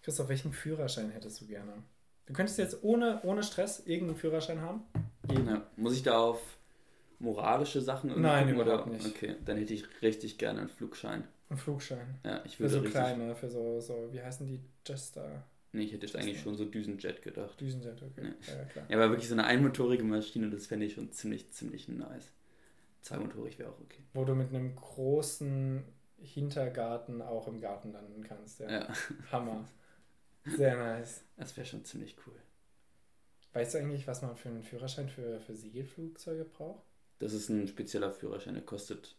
S2: Christoph, welchen Führerschein hättest du gerne? Du könntest jetzt ohne, ohne Stress irgendeinen Führerschein haben?
S1: Ja, muss ich da auf moralische Sachen
S2: Nein, überhaupt oder? nicht.
S1: Okay, dann hätte ich richtig gerne einen Flugschein.
S2: Einen Flugschein?
S1: Ja, ich würde
S2: Für so kleine, für so, so, wie heißen die? Jester.
S1: Nee, ich hätte jetzt eigentlich schon so Düsenjet gedacht.
S2: Düsenjet, okay. Nee. Ja, klar.
S1: Ja, aber wirklich so eine einmotorige Maschine, das fände ich schon ziemlich, ziemlich nice. Zweimotorig wäre auch okay.
S2: Wo du mit einem großen Hintergarten auch im Garten landen kannst, ja. ja. Hammer. Sehr nice.
S1: Das wäre schon ziemlich cool.
S2: Weißt du eigentlich, was man für einen Führerschein für, für Segelflugzeuge braucht?
S1: Das ist ein spezieller Führerschein, der kostet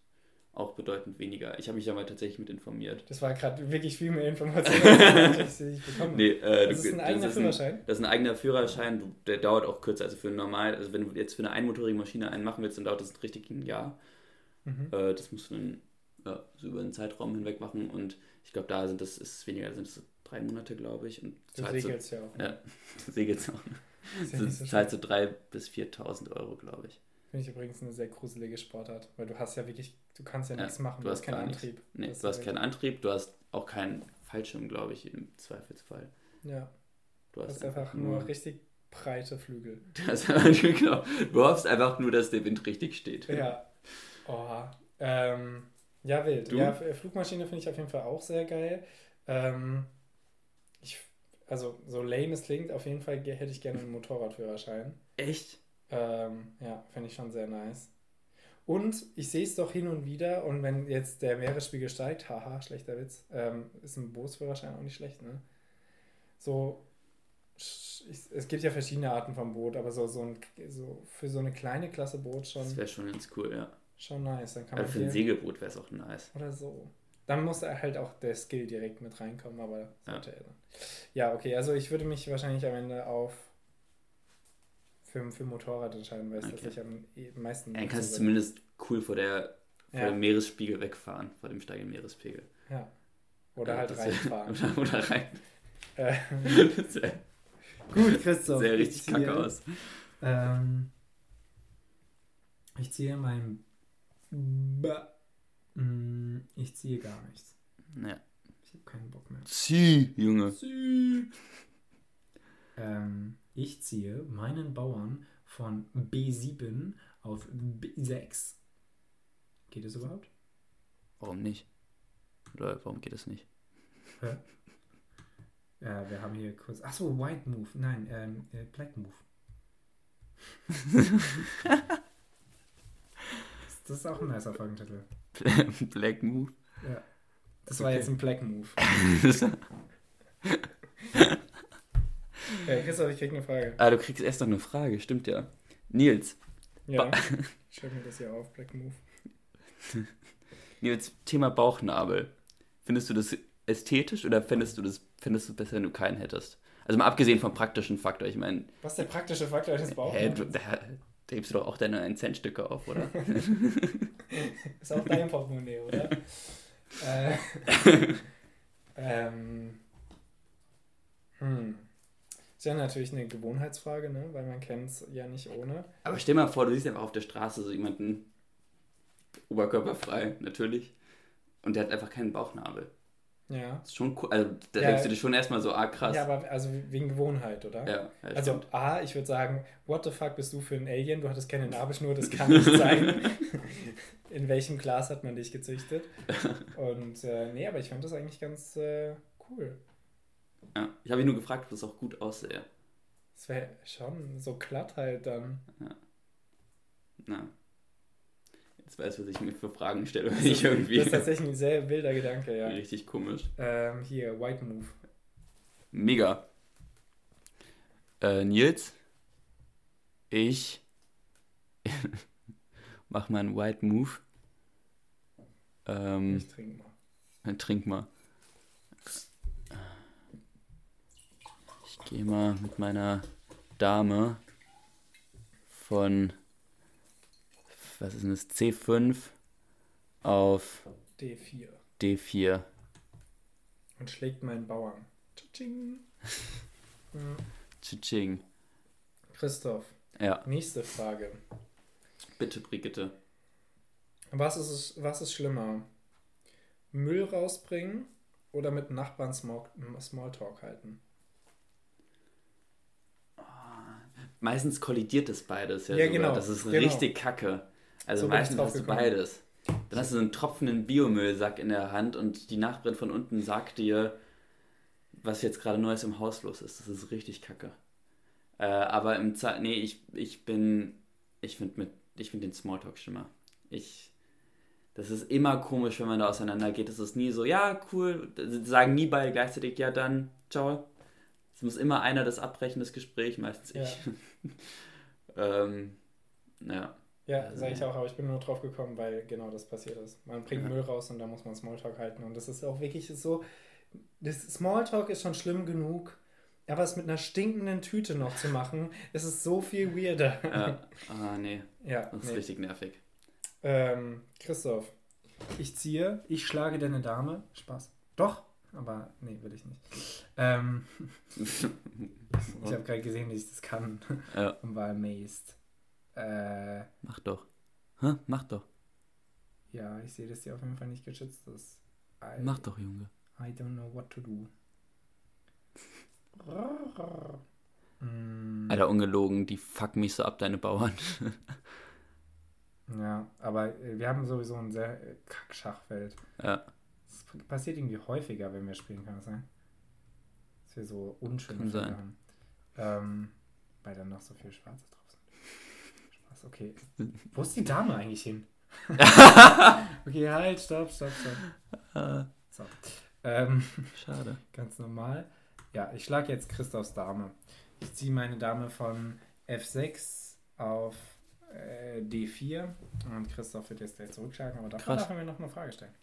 S1: auch bedeutend weniger. Ich habe mich ja mal tatsächlich mit informiert.
S2: Das war gerade wirklich viel mehr Informationen, als ich bekommen
S1: nee, äh, Das ist ein eigener das Führerschein? Ein, das ist ein eigener Führerschein, der dauert auch kürzer. Also für normal, also wenn du jetzt für eine einmotorige Maschine einen machen willst, dann dauert das richtig ein Jahr. Mhm. Äh, das musst du dann ja, so über einen Zeitraum hinweg machen und ich glaube, da sind das ist weniger, da sind es drei Monate, glaube ich. Und
S2: du segelst so, ja auch.
S1: Ne? Ja, du segelst auch. Ne? Du so zahlst so 3.000 bis 4.000 Euro, glaube ich.
S2: Finde ich übrigens eine sehr gruselige Sportart, weil du hast ja wirklich, du kannst ja, ja nichts machen,
S1: du hast keinen Antrieb. Nee, du hast keinen Antrieb, du hast auch keinen Fallschirm, glaube ich, im Zweifelsfall.
S2: Ja. Du hast, hast einfach, nur, nur richtig breite Flügel.
S1: Das genau. Du hoffst einfach nur, dass der Wind richtig steht.
S2: Ja. Oh. Ähm, ja, wild. Du? Ja, Flugmaschine finde ich auf jeden Fall auch sehr geil. Ähm, ich, also, so lame es klingt, auf jeden Fall hätte ich gerne einen Motorradführerschein.
S1: Echt?
S2: Ähm, ja, finde ich schon sehr nice. Und ich sehe es doch hin und wieder, und wenn jetzt der Meeresspiegel steigt, haha, schlechter Witz, ähm, ist ein Bootsführerschein auch nicht schlecht, ne? So, ich, es gibt ja verschiedene Arten von Boot, aber so, so, ein, so für so eine kleine Klasse Boot schon.
S1: Das wäre schon ganz cool, ja.
S2: Schon nice. Dann kann
S1: aber für ein Segelboot wäre es auch nice.
S2: Oder so. Dann muss halt auch der Skill direkt mit reinkommen, aber sollte ja. er dann. Ja, okay, also ich würde mich wahrscheinlich am Ende auf für, für Motorrad entscheiden, weil es okay. tatsächlich am e, meisten.
S1: Ja, dann kannst du zumindest cool vor, der, vor ja. dem Meeresspiegel wegfahren, vor dem steigenden Meerespegel.
S2: Ja. Oder ja, halt reinfahren.
S1: Oder, oder rein.
S2: Äh, gut, Christoph.
S1: Sehr richtig ziehe, kacke aus.
S2: Ähm, ich ziehe mein. Mm, ich ziehe gar nichts.
S1: Ja.
S2: Ich habe keinen Bock mehr.
S1: Zieh, Junge.
S2: Zieh. Ähm, ich ziehe meinen Bauern von B7 auf B6. Geht das überhaupt?
S1: Warum nicht? Oder warum geht das nicht?
S2: Hä? Ja, wir haben hier kurz. Achso, White Move. Nein, ähm, äh, Black Move. das ist auch ein nicer Folgentitel.
S1: Black Move?
S2: Ja. Das war jetzt ein Black Move. Ja, Christoph, ich krieg eine Frage.
S1: Ah, du kriegst erst noch eine Frage, stimmt ja. Nils.
S2: Ja, ich schreibe mir das hier auf, Black Move.
S1: Nils, Thema Bauchnabel. Findest du das ästhetisch oder findest du das findest du besser, wenn du keinen hättest? Also mal abgesehen vom praktischen Faktor, ich meine.
S2: Was ist der praktische Faktor eines Bauchnabels?
S1: Hä, da, da gibst du doch auch deine 1-Cent-Stücke auf, oder?
S2: ist auch dein Portemonnaie, oder? äh, ähm, hm. Ist ja natürlich eine Gewohnheitsfrage, ne? weil man kennt es ja nicht ohne.
S1: Aber stell mal vor, du siehst einfach auf der Straße so jemanden oberkörperfrei, natürlich. Und der hat einfach keinen Bauchnabel. Ja. Das ist schon cool. Also da ja, denkst du dir schon erstmal so, ah krass.
S2: Ja, aber also wegen Gewohnheit, oder? Ja. ja also stimmt. A, ich würde sagen, what the fuck bist du für ein Alien? Du hattest keine Nabelschnur, das kann nicht sein. In welchem Glas hat man dich gezüchtet? Und äh, nee, aber ich fand das eigentlich ganz äh, cool.
S1: Ja, ich habe ihn nur gefragt, ob das auch gut aussähe.
S2: Das wäre schon so glatt halt dann. Ja.
S1: Na. Jetzt weiß, was ich mir für Fragen stelle, wenn ich irgendwie.
S2: Das ist tatsächlich ein sehr wilder Gedanke, ja.
S1: Richtig komisch.
S2: Ähm, hier, White Move.
S1: Mega. Äh, Nils, ich mach mal einen White Move. Ähm, ich trink mal. Trink mal. Gehe mal mit meiner Dame von was ist denn das, C5 auf
S2: D4.
S1: D4.
S2: Und schlägt meinen Bauern. Tsching.
S1: Tsching.
S2: Christoph.
S1: Ja.
S2: Nächste Frage.
S1: Bitte, Brigitte.
S2: Was ist, was ist schlimmer? Müll rausbringen oder mit Nachbarn Smalltalk halten?
S1: Meistens kollidiert das beides ja, ja sogar. Genau, das ist genau. richtig kacke. Also so meistens hast du beides. Dann hast du so einen tropfenden Biomüllsack in der Hand und die Nachbarin von unten sagt dir, was jetzt gerade Neues im Haus los ist. Das ist richtig kacke. Äh, aber im Ze nee, ich, ich bin, ich finde mit, ich finde den Smalltalk schlimmer. Ich, das ist immer komisch, wenn man da auseinander geht. Das ist nie so, ja, cool, sagen nie beide gleichzeitig, ja dann, ciao. Muss immer einer das abbrechen, das Gespräch, meistens ich. Ja. ähm, ja.
S2: Ja, also, sage ich auch, aber ich bin nur drauf gekommen, weil genau das passiert ist. Man bringt ja. Müll raus und da muss man Smalltalk halten. Und das ist auch wirklich so. Das Smalltalk ist schon schlimm genug, aber es mit einer stinkenden Tüte noch zu machen, ist es so viel weirder.
S1: Ja. Ah, nee. Ja, das ist nee. richtig nervig.
S2: Ähm, Christoph, ich ziehe, ich schlage deine Dame. Spaß. Doch, aber nee, will ich nicht. Ähm, ich habe gerade gesehen, dass ich das kann ja. und war amazed. Äh,
S1: mach doch. Hä? Mach doch.
S2: Ja, ich sehe, dass die auf jeden Fall nicht geschützt ist.
S1: I, Mach doch, Junge.
S2: I don't know what to do.
S1: mm. Alter, ungelogen, die fuck mich so ab, deine Bauern.
S2: ja, aber äh, wir haben sowieso ein sehr äh, kack Schachfeld.
S1: Ja.
S2: Das passiert irgendwie häufiger, wenn wir spielen, kann das sein? Dass wir so unschöne Fälle haben. Ähm, weil dann noch so viel Schwarze drauf okay. Wo ist die Dame eigentlich hin? okay, halt, stopp, stopp, stopp. So. Ähm,
S1: Schade.
S2: Ganz normal. Ja, ich schlage jetzt Christophs Dame. Ich ziehe meine Dame von F6 auf äh, D4 und Christoph wird jetzt gleich zurückschlagen, aber davor darf er mir noch eine Frage stellen.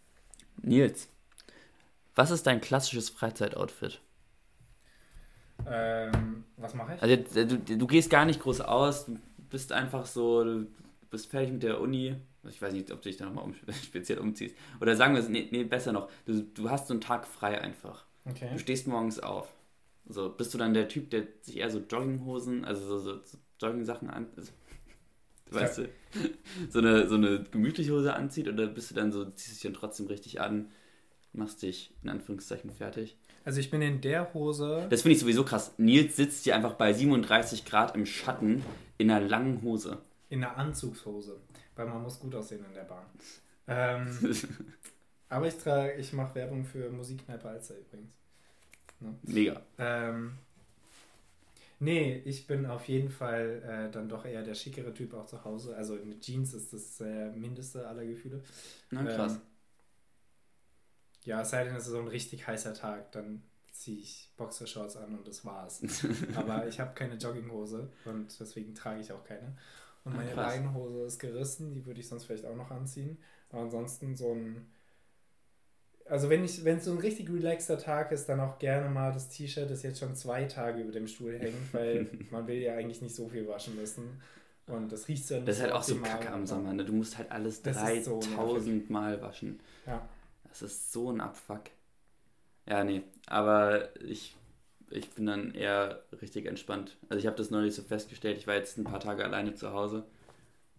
S1: Nils, was ist dein klassisches Freizeitoutfit?
S2: Ähm, was mache ich?
S1: Also du, du, gehst gar nicht groß aus, du bist einfach so, du bist fertig mit der Uni. Ich weiß nicht, ob du dich da nochmal um, speziell umziehst. Oder sagen wir es, nee, nee, besser noch, du, du hast so einen Tag frei einfach.
S2: Okay.
S1: Du stehst morgens auf. So, bist du dann der Typ, der sich eher so Jogginghosen, also so, so, so Jogging-Sachen an, also, weißt ja. du, so eine, so eine gemütliche Hose anzieht oder bist du dann so, ziehst dich dann trotzdem richtig an, machst dich in Anführungszeichen fertig?
S2: Also ich bin in der Hose.
S1: Das finde ich sowieso krass. Nils sitzt hier einfach bei 37 Grad im Schatten in einer langen Hose.
S2: In einer Anzugshose. Weil man muss gut aussehen in der Bahn. Ähm, aber ich trage, ich mache Werbung für Musikkneipe Alster übrigens.
S1: Ne? Mega.
S2: Ähm, nee, ich bin auf jeden Fall äh, dann doch eher der schickere Typ auch zu Hause. Also mit Jeans ist das äh, mindeste aller Gefühle.
S1: Na krass. Ähm,
S2: ja, es sei denn, es ist so ein richtig heißer Tag, dann ziehe ich Boxershorts an und das war's. Aber ich habe keine Jogginghose und deswegen trage ich auch keine. Und meine ah, Leinenhose ist gerissen, die würde ich sonst vielleicht auch noch anziehen. Aber ansonsten so ein also wenn ich, wenn es so ein richtig relaxter Tag ist, dann auch gerne mal das T-Shirt, das jetzt schon zwei Tage über dem Stuhl hängt, weil man will ja eigentlich nicht so viel waschen müssen. Und das riecht
S1: so Das ist halt auch so kacke am Sommer, ne? Du musst halt alles 3000 so Mal waschen. Ja. Das ist so ein Abfuck. Ja, nee, aber ich, ich bin dann eher richtig entspannt. Also ich habe das neulich so festgestellt, ich war jetzt ein paar Tage alleine zu Hause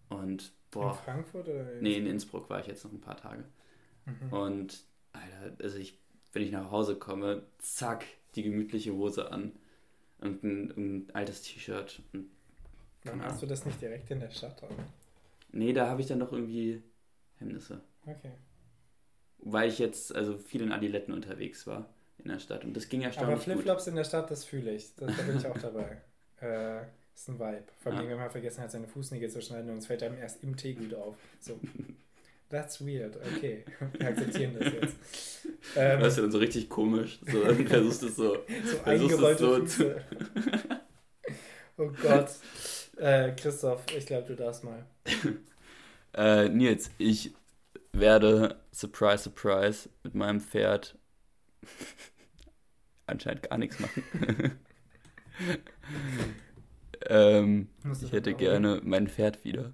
S1: und boah. In Frankfurt oder? In nee, in Innsbruck war ich jetzt noch ein paar Tage. Mhm. Und Alter, also ich, wenn ich nach Hause komme, zack, die gemütliche Hose an und ein, ein altes T-Shirt.
S2: Warum hast du das nicht direkt in der Stadt an?
S1: Nee, da habe ich dann doch irgendwie Hemmnisse. Okay. Weil ich jetzt also viel in Adiletten unterwegs war in der Stadt und das ging ja
S2: schon. Aber Flipflops in der Stadt, das fühle ich. Das, da bin ich auch dabei. Äh, ist ein Vibe. Vor allem, ja. wenn man vergessen hat, seine Fußnägel zu schneiden und es fällt einem erst im Teegut auf. So. That's weird, okay. Wir akzeptieren das jetzt.
S1: Ähm, das ist ja dann so richtig komisch. So, dann versuchst du es so. so eingerollte
S2: so Oh Gott. Äh, Christoph, ich glaube, du darfst mal.
S1: äh, Nils, ich werde, surprise, surprise, mit meinem Pferd anscheinend gar nichts machen. ähm, ich hätte gerne mein Pferd wieder.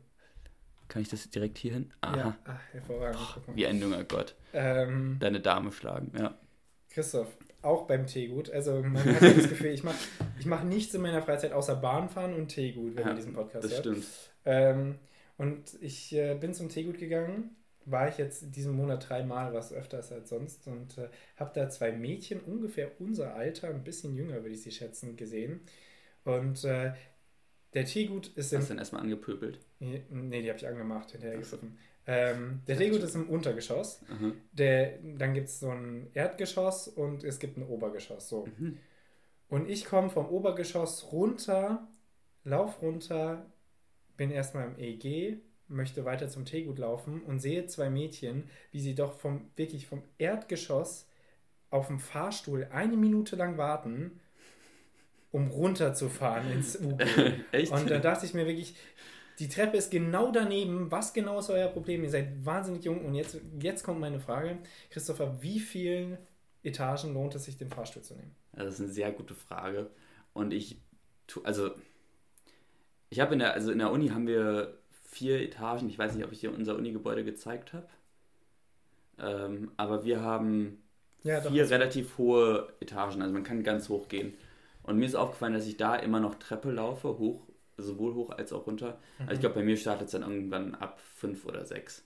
S1: Kann ich das direkt hier hin? Aha. Ja, Ach, hervorragend. Boah, wie ein junger Gott. Ähm, Deine Dame schlagen, ja.
S2: Christoph, auch beim Teegut. Also man hat ja das Gefühl, ich mache ich mach nichts in meiner Freizeit außer Bahnfahren und Teegut, wenn ja, man diesen Podcast das hört. Das stimmt. Ähm, und ich äh, bin zum Teegut gegangen, war ich jetzt diesen Monat dreimal, was öfter ist als sonst und äh, habe da zwei Mädchen, ungefähr unser Alter, ein bisschen jünger würde ich sie schätzen, gesehen. Und äh, der Teegut ist.
S1: Hast du denn erstmal angepöbelt?
S2: Nee, nee die habe ich angemacht, hinterher gegriffen. Ähm, der Teegut ist im Untergeschoss. Mhm. Der, dann gibt es so ein Erdgeschoss und es gibt ein Obergeschoss. So. Mhm. Und ich komme vom Obergeschoss runter, lauf runter, bin erstmal im EG, möchte weiter zum Teegut laufen und sehe zwei Mädchen, wie sie doch vom, wirklich vom Erdgeschoss auf dem Fahrstuhl eine Minute lang warten um runterzufahren ins UG. Echt? Und da dachte ich mir wirklich, die Treppe ist genau daneben. Was genau ist euer Problem? Ihr seid wahnsinnig jung. Und jetzt, jetzt kommt meine Frage. Christopher, wie vielen Etagen lohnt es sich, den Fahrstuhl zu nehmen?
S1: Das ist eine sehr gute Frage. Und ich, also, ich habe in der, also in der Uni haben wir vier Etagen. Ich weiß nicht, ob ich dir unser Uni-Gebäude gezeigt habe. Ähm, aber wir haben ja, vier relativ hohe Etagen. Also man kann ganz hoch gehen. Und mir ist aufgefallen, dass ich da immer noch Treppe laufe, hoch, sowohl hoch als auch runter. Mhm. Also ich glaube, bei mir startet es dann irgendwann ab fünf oder sechs.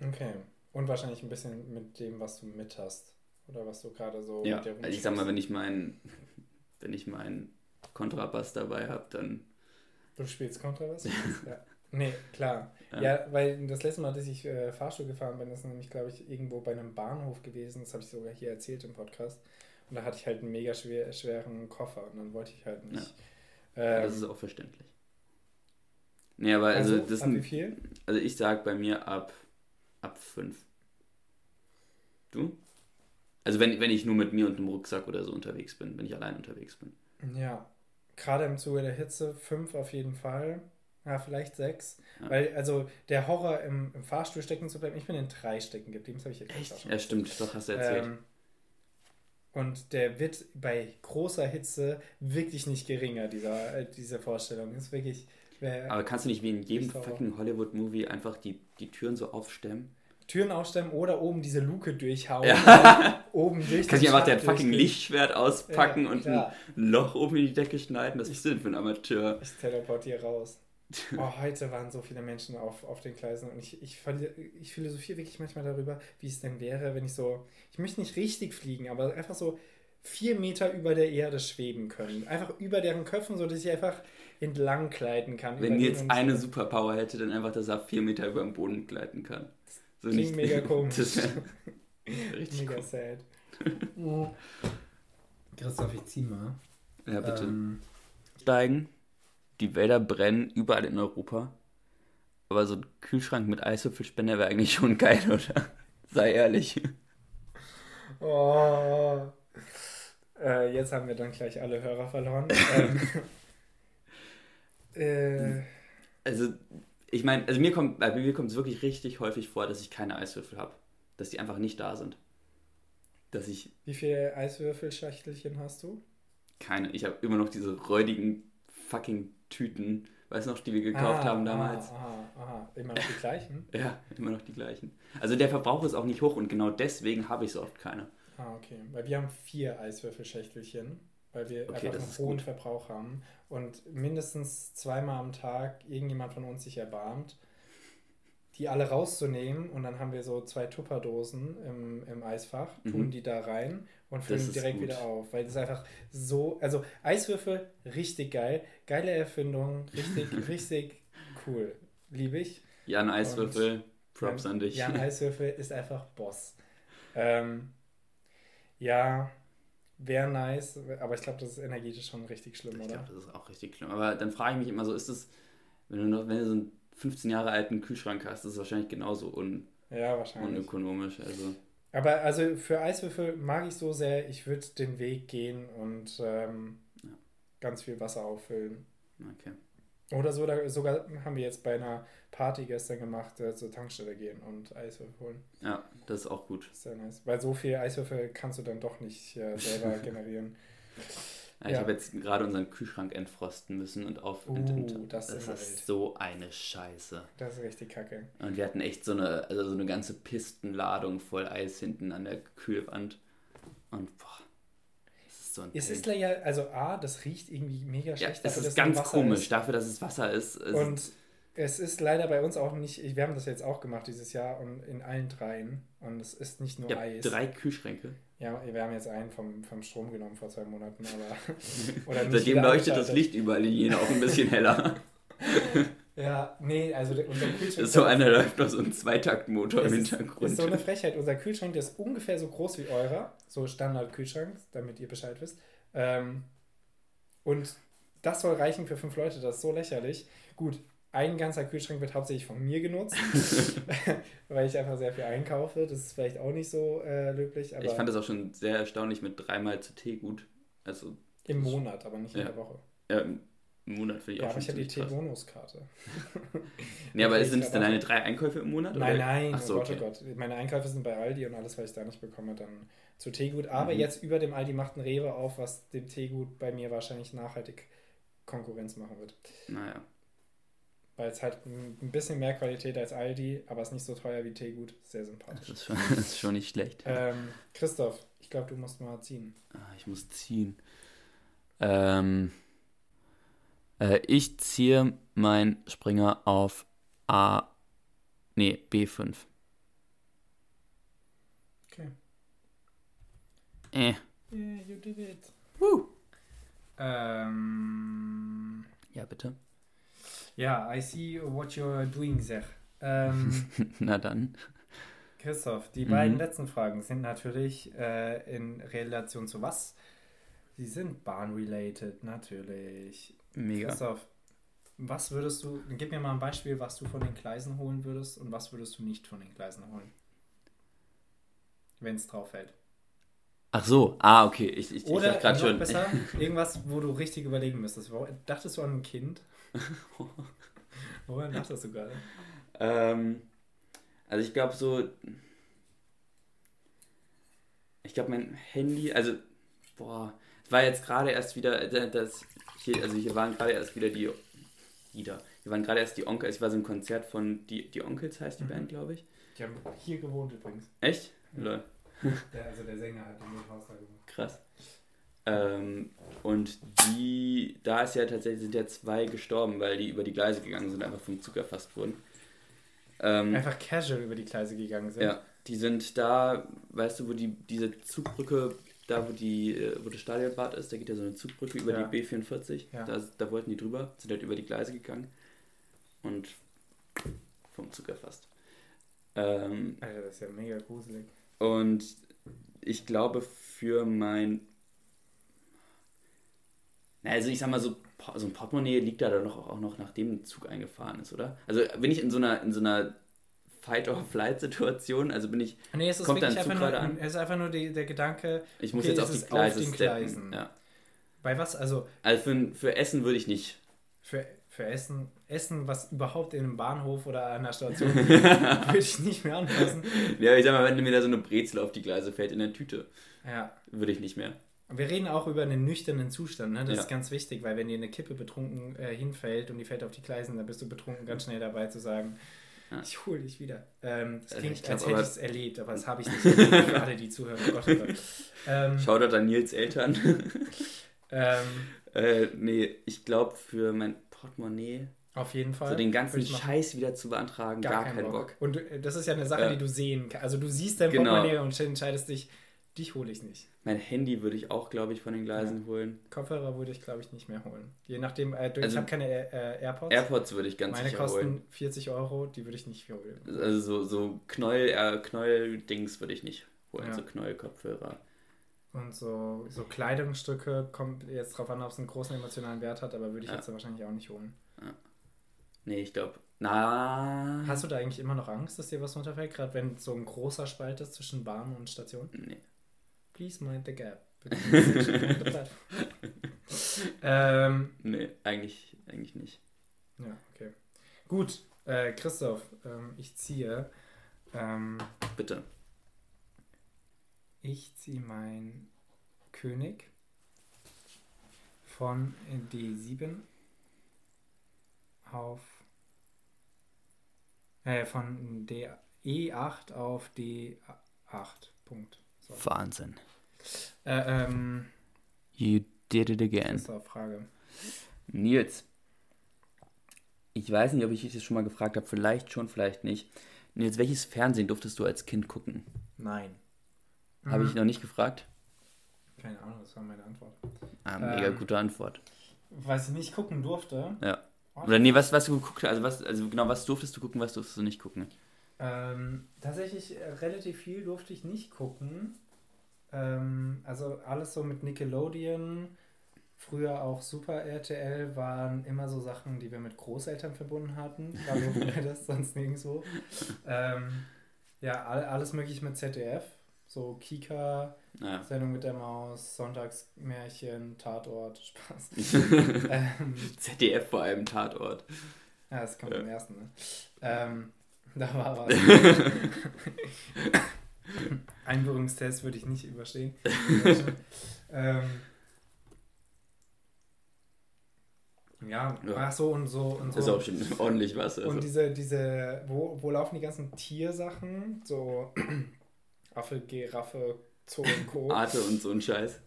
S2: Okay. Und wahrscheinlich ein bisschen mit dem, was du mit hast. Oder was du gerade so
S1: ja, also ich sag mal, wenn ich mein, wenn ich meinen Kontrabass dabei habe, dann.
S2: Du spielst Kontrabass? ja. Nee, klar. Ja. ja. weil das letzte Mal, dass ich äh, Fahrstuhl gefahren bin, ist nämlich, glaube ich, irgendwo bei einem Bahnhof gewesen. Das habe ich sogar hier erzählt im Podcast. Und da hatte ich halt einen mega schwer, schweren Koffer und dann wollte ich halt nicht.
S1: Ja. Ähm, das ist auch verständlich. Nee, aber also, also das ab wie viel? Also ich sag bei mir ab ab fünf. Du? Also wenn, wenn ich nur mit mir und einem Rucksack oder so unterwegs bin, wenn ich allein unterwegs bin.
S2: Ja, gerade im Zuge der Hitze fünf auf jeden Fall. Ja, vielleicht sechs. Ja. Weil, also der Horror im, im, Fahrstuhl stecken zu bleiben, ich bin in drei stecken geblieben, das habe ich jetzt
S1: Echt? Ja, stimmt, doch, hast du erzählt. Ähm,
S2: und der wird bei großer Hitze wirklich nicht geringer, dieser, äh, diese Vorstellung. Ist wirklich.
S1: Aber kannst du nicht wie in jedem fucking Hollywood-Movie einfach die, die Türen so aufstemmen?
S2: Türen aufstemmen oder oben diese Luke durchhauen. Ja.
S1: oben durch Kannst du einfach dein fucking Lichtschwert auspacken ja, und ein Loch oben in die Decke schneiden? Das ist denn für ein Amateur.
S2: Ich teleportiere raus. Oh, heute waren so viele Menschen auf, auf den Gleisen und ich, ich, ich philosophiere wirklich manchmal darüber, wie es denn wäre, wenn ich so, ich möchte nicht richtig fliegen, aber einfach so vier Meter über der Erde schweben können. Einfach über deren Köpfen, so dass ich einfach entlang gleiten kann.
S1: Wenn die jetzt eine Superpower hätte, dann einfach, dass er vier Meter über dem Boden gleiten kann. So Klingt nicht, mega komisch.
S2: richtig mega sad. Christoph, ich zieh mal.
S1: Ja, bitte. Ähm, Steigen die Wälder brennen überall in Europa. Aber so ein Kühlschrank mit Eiswürfelspender wäre eigentlich schon geil, oder? Sei ehrlich.
S2: Oh. Äh, jetzt haben wir dann gleich alle Hörer verloren.
S1: ähm, äh, also, ich meine, also mir kommt, bei mir kommt es wirklich richtig häufig vor, dass ich keine Eiswürfel habe. Dass die einfach nicht da sind. dass ich.
S2: Wie viele Eiswürfelschachtelchen hast du?
S1: Keine. Ich habe immer noch diese räudigen fucking Tüten, weißt du noch, die wir gekauft ah, haben damals.
S2: Aha, aha, aha. Immer noch die gleichen?
S1: ja, immer noch die gleichen. Also der Verbrauch ist auch nicht hoch und genau deswegen habe ich so oft keine.
S2: Ah, okay. Weil wir haben vier Eiswürfelschächtelchen, weil wir okay, einfach einen hohen gut. Verbrauch haben und mindestens zweimal am Tag irgendjemand von uns sich erbarmt die alle rauszunehmen und dann haben wir so zwei Tupperdosen im, im Eisfach, tun mhm. die da rein und füllen direkt gut. wieder auf, weil das einfach so, also Eiswürfel, richtig geil, geile Erfindung, richtig, richtig cool, liebe ich.
S1: Jan Eiswürfel, und Props an dich.
S2: Jan Eiswürfel ist einfach Boss. Ähm, ja, wäre nice, aber ich glaube, das ist energetisch schon richtig schlimm,
S1: ich
S2: oder?
S1: Ich glaube, das ist auch richtig schlimm, aber dann frage ich mich immer so, ist es, wenn du noch, wenn du so ein 15 Jahre alten Kühlschrank hast, ist es wahrscheinlich genauso un
S2: ja, wahrscheinlich.
S1: unökonomisch. Also.
S2: Aber also für Eiswürfel mag ich so sehr, ich würde den Weg gehen und ähm, ja. ganz viel Wasser auffüllen.
S1: Okay.
S2: Oder so, da, sogar haben wir jetzt bei einer Party gestern gemacht, äh, zur Tankstelle gehen und Eiswürfel holen.
S1: Ja, das ist auch gut.
S2: Sehr nice. Weil so viel Eiswürfel kannst du dann doch nicht äh, selber generieren.
S1: Ja, ich habe jetzt gerade unseren Kühlschrank entfrosten müssen und auf. Uh, und, und, das, das ist so eine Scheiße.
S2: Das ist richtig kacke.
S1: Und wir hatten echt so eine, also so eine ganze Pistenladung voll Eis hinten an der Kühlwand. Und boah.
S2: Das ist so ein Es ist ja, also A, das riecht irgendwie mega schlecht.
S1: Ja, es dafür, ist ganz komisch, ist. dafür, dass es Wasser ist.
S2: Es und es ist leider bei uns auch nicht, wir haben das jetzt auch gemacht dieses Jahr und in allen dreien. Und es ist nicht nur
S1: ja,
S2: Eis.
S1: Drei Kühlschränke.
S2: Ja, wir haben jetzt einen vom, vom Strom genommen vor zwei Monaten, aber.
S1: Seitdem leuchtet das Licht überall in Jena auch ein bisschen heller.
S2: ja, nee, also unser
S1: Kühlschrank. So einer läuft noch so ein Zweitaktmotor im Hintergrund.
S2: Ist so eine Frechheit. Unser Kühlschrank, der ist ungefähr so groß wie eurer, so Standard-Kühlschrank, damit ihr Bescheid wisst. Ähm, und das soll reichen für fünf Leute, das ist so lächerlich. Gut, ein ganzer Kühlschrank wird hauptsächlich von mir genutzt, weil ich einfach sehr viel einkaufe. Das ist vielleicht auch nicht so äh, löblich.
S1: ich fand das auch schon sehr erstaunlich mit dreimal zu Teegut. Also,
S2: Im Monat, aber nicht ja. in der Woche.
S1: Ja, im Monat finde ich
S2: ja,
S1: auch
S2: aber ich habe die T-Bonus-Karte.
S1: nee, aber sind es dann deine drei Einkäufe im Monat?
S2: Nein, oder? nein, Ach so, oh Gott, okay. oh Gott. Meine Einkäufe sind bei Aldi und alles, was ich da nicht bekomme, dann zu Teegut. Aber mhm. jetzt über dem Aldi macht ein Rewe auf, was dem Teegut bei mir wahrscheinlich nachhaltig Konkurrenz machen wird.
S1: Naja
S2: weil es halt ein bisschen mehr Qualität als Aldi, aber es ist nicht so teuer wie Teegut. Sehr sympathisch.
S1: Das ist schon, das ist schon nicht schlecht.
S2: Ähm, Christoph, ich glaube, du musst mal ziehen.
S1: Ah, ich muss ziehen. Ähm, äh, ich ziehe meinen Springer auf A. Nee, B5.
S2: Okay.
S1: Äh.
S2: Yeah, you did it.
S1: Woo.
S2: Ähm,
S1: ja, bitte.
S2: Ja, I see what you're doing there. Ähm,
S1: Na dann.
S2: Christoph, die mhm. beiden letzten Fragen sind natürlich äh, in Relation zu was? Sie sind Bahn-related, natürlich.
S1: Mega.
S2: Christoph, was würdest du, gib mir mal ein Beispiel, was du von den Gleisen holen würdest und was würdest du nicht von den Gleisen holen? Wenn es drauf fällt.
S1: Ach so, ah, okay. Ich, ich,
S2: Oder
S1: ich gerade schon.
S2: besser, irgendwas, wo du richtig überlegen müsstest. Dachtest du an ein Kind? Woran dachtest du gerade?
S1: Ähm, also ich glaube so, ich glaube mein Handy, also boah, es war jetzt gerade erst wieder, äh, das hier, also hier waren gerade erst wieder die, wieder, hier waren gerade erst die Onkels, ich war so ein Konzert von die, die Onkels heißt die mhm. Band, glaube ich.
S2: Die haben hier gewohnt übrigens.
S1: Echt? Ja.
S2: Der, also der Sänger hat in dem Haus da gewohnt.
S1: Krass. Ähm, und die, da ist ja tatsächlich, sind ja zwei gestorben, weil die über die Gleise gegangen sind, einfach vom Zug erfasst wurden.
S2: Ähm, einfach casual über die Gleise gegangen sind.
S1: Ja, die sind da, weißt du, wo die, diese Zugbrücke, da wo die, äh, wo das Stadionbad ist, da geht ja so eine Zugbrücke über ja. die B44. Ja. Da, da wollten die drüber, sind halt über die Gleise gegangen und vom Zug erfasst. Ähm,
S2: Alter, das ist ja mega gruselig.
S1: Und ich glaube, für mein also ich sag mal so, so ein Portemonnaie liegt da dann noch, auch noch nachdem ein Zug eingefahren ist, oder? Also bin ich in so einer, in so einer Fight-or-Flight-Situation, also bin ich.
S2: Nee, es ist kommt wirklich einfach nur, an? es ist einfach nur die, der Gedanke,
S1: ich muss okay, jetzt auf die Gleise auf den Gleisen. Ja.
S2: Bei was? Also.
S1: Also für, für Essen würde ich nicht.
S2: Für, für Essen, Essen, was überhaupt in einem Bahnhof oder an der Station würde ich nicht mehr anfassen.
S1: Ja, ich sag mal, wenn mir da so eine Brezel auf die Gleise fällt in der Tüte,
S2: ja.
S1: würde ich nicht mehr.
S2: Wir reden auch über einen nüchternen Zustand, ne? das ja. ist ganz wichtig, weil wenn dir eine Kippe betrunken äh, hinfällt und die fällt auf die Gleisen, dann bist du betrunken ganz schnell dabei zu sagen, ja. ich hole dich wieder. Ähm, das äh, klingt, glaub, als hätte ich es erlebt, aber das habe ich nicht erlebt, alle, die zuhören. Oh Gott, oh Gott.
S1: Ähm, Shoutout an Nils Eltern. ähm, äh, nee, ich glaube für mein Portemonnaie.
S2: Auf jeden Fall. So
S1: den ganzen Scheiß wieder zu beantragen, gar, gar keinen Bock. Bock.
S2: Und äh, das ist ja eine Sache, ja. die du sehen kannst. Also du siehst dein genau. Portemonnaie und entscheidest dich, dich hole ich nicht.
S1: Mein Handy würde ich auch, glaube ich, von den Gleisen ja. holen.
S2: Kopfhörer würde ich, glaube ich, nicht mehr holen. Je nachdem, äh, also, ich habe keine äh, AirPods.
S1: AirPods würde ich ganz
S2: Meine sicher holen. Meine kosten 40 Euro, die würde ich nicht holen.
S1: Also so, so Knoll, äh, Knoll-Dings würde ich nicht holen, ja. so Knoll-Kopfhörer.
S2: Und so, so Kleidungsstücke, kommt jetzt drauf an, ob es einen großen emotionalen Wert hat, aber würde ich ja. jetzt wahrscheinlich auch nicht holen. Ja.
S1: Nee, ich glaube. Na.
S2: Hast du da eigentlich immer noch Angst, dass dir was runterfällt, gerade wenn so ein großer Spalt ist zwischen Bahn und Station?
S1: Nee.
S2: Please mind the gap. ähm,
S1: nee, eigentlich, eigentlich nicht.
S2: Ja, okay. Gut, äh, Christoph, ähm, ich ziehe. Ähm,
S1: Bitte.
S2: Ich ziehe mein König von D7 auf äh, von D E8 auf D8. Punkt.
S1: Wahnsinn.
S2: Äh, ähm,
S1: you did it again.
S2: Das ist eine Frage.
S1: Nils, ich weiß nicht, ob ich dich das schon mal gefragt habe, vielleicht schon, vielleicht nicht. Nils, welches Fernsehen durftest du als Kind gucken?
S2: Nein.
S1: Habe mhm. ich noch nicht gefragt?
S2: Keine Ahnung, das war meine Antwort.
S1: Ah, mega ähm, gute Antwort.
S2: Was ich nicht gucken durfte.
S1: Ja. Oder nee, was, was du geguckt hast, also was, also genau, was durftest du gucken, was durftest du nicht gucken?
S2: Ähm, tatsächlich äh, relativ viel durfte ich nicht gucken. Ähm, also alles so mit Nickelodeon, früher auch Super RTL, waren immer so Sachen, die wir mit Großeltern verbunden hatten. Da durften wir das sonst nirgendwo. Ähm, ja, alles möglich mit ZDF. So Kika, ja. Sendung mit der Maus, Sonntagsmärchen, Tatort, Spaß.
S1: ähm, ZDF vor allem Tatort.
S2: Ja, das kommt ja. im ersten, ne? Ähm, da war was. Einführungstest würde ich nicht überstehen. ähm, ja, ja, ach so und so und so.
S1: Ist auch schon ordentlich was.
S2: Also. Und diese, diese, wo, wo laufen die ganzen Tiersachen? So Affe, Giraffe, Zoo und Co.
S1: Arte und so ein Scheiß.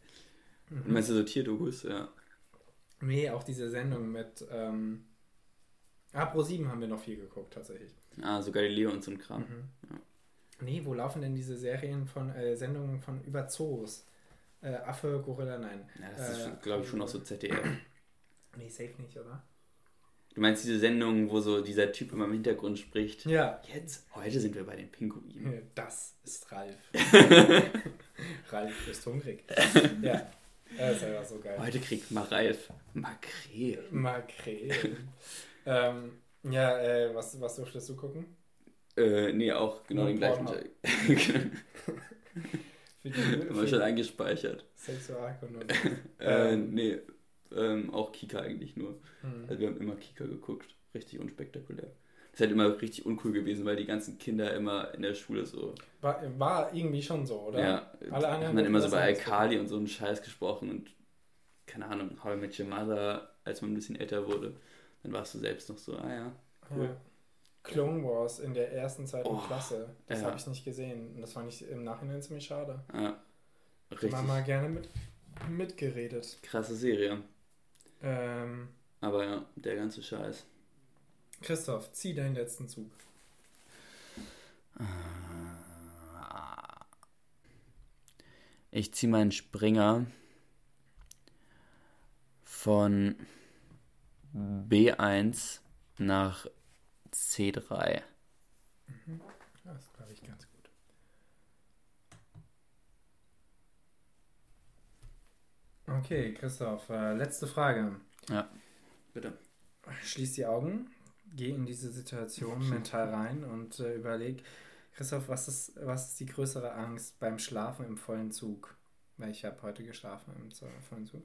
S1: Mhm. Meinst du so Tierdokus, ja?
S2: Nee, auch diese Sendung mit. Ähm, ah, Pro 7 haben wir noch viel geguckt, tatsächlich.
S1: Ah, so Galileo und so ein Kram. Mhm. Ja.
S2: Nee, wo laufen denn diese Serien von, äh, Sendungen von über Zoos? Äh, Affe, Gorilla, nein.
S1: Ja, das ist, äh, glaube ich, schon auch so ZDF.
S2: Nee, safe nicht, oder?
S1: Du meinst diese Sendung, wo so dieser Typ immer im Hintergrund spricht?
S2: Ja.
S1: Jetzt, heute sind wir bei den Pinguinen.
S2: Das ist Ralf. Ralf ist hungrig. Ja, das ist einfach so geil.
S1: Heute kriegt mal Ralf Makrel.
S2: Makrel. ähm, ja, äh, was, was durftest du gucken?
S1: Äh, nee, auch genau den gleichen. Immer schon eingespeichert.
S2: Sexualkunde.
S1: äh, ähm. nee, ähm, auch Kika eigentlich nur. Mhm. Also wir haben immer Kika geguckt. Richtig unspektakulär. Das ist halt immer richtig uncool gewesen, weil die ganzen Kinder immer in der Schule so.
S2: War, war irgendwie schon so, oder?
S1: Ja. Alle anderen haben dann immer so bei Alkali und so einen Scheiß gesprochen und keine Ahnung, How I Met Your Mother, als man ein bisschen älter wurde, dann warst du selbst noch so, ah ja, cool. Ja.
S2: Clone Wars in der ersten, zweiten oh, Klasse. Das ja. habe ich nicht gesehen. Und das fand ich im Nachhinein ziemlich schade.
S1: Ja.
S2: Richtig. Mal, mal gerne mit, mitgeredet.
S1: Krasse Serie.
S2: Ähm,
S1: Aber ja, der ganze Scheiß.
S2: Christoph, zieh deinen letzten Zug.
S1: Ich ziehe meinen Springer von B1 nach C3.
S2: Mhm. Das glaube ich ganz gut. Okay, Christoph, äh, letzte Frage.
S1: Ja, bitte.
S2: Schließ die Augen, geh in diese Situation mental rein und äh, überleg, Christoph, was ist, was ist die größere Angst beim Schlafen im vollen Zug? Weil ich habe heute geschlafen im vollen Zug.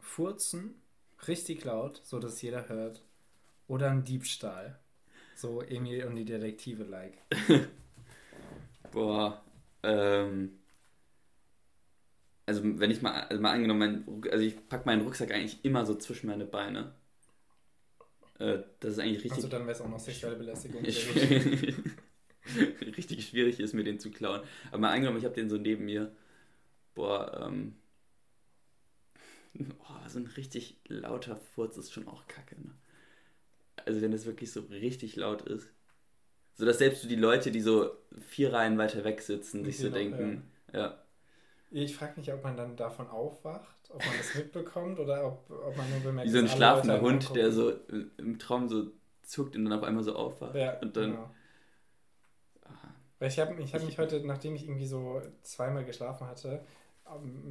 S2: Furzen, richtig laut, so dass jeder hört, oder ein Diebstahl. So Emil und die Detektive like.
S1: Boah, ähm. Also wenn ich mal, also mal angenommen, mein, also ich packe meinen Rucksack eigentlich immer so zwischen meine Beine. Äh, das ist eigentlich richtig. Also dann wäre es auch noch sexuelle Belästigung. richtig schwierig ist, mir den zu klauen. Aber mal angenommen, ich habe den so neben mir. Boah, ähm. Boah, so ein richtig lauter Furz ist schon auch kacke, ne? Also wenn das wirklich so richtig laut ist. So dass selbst die Leute, die so vier Reihen weiter weg sitzen, sich so genau, denken, ja. ja.
S2: Ich frage mich, ob man dann davon aufwacht, ob man das mitbekommt oder ob, ob man nur bemerkt,
S1: Wie so ein schlafender Hund, angucken. der so im Traum so zuckt und dann auf einmal so aufwacht. Ja, und dann. Genau.
S2: Weil ich habe ich hab mich heute, nachdem ich irgendwie so zweimal geschlafen hatte,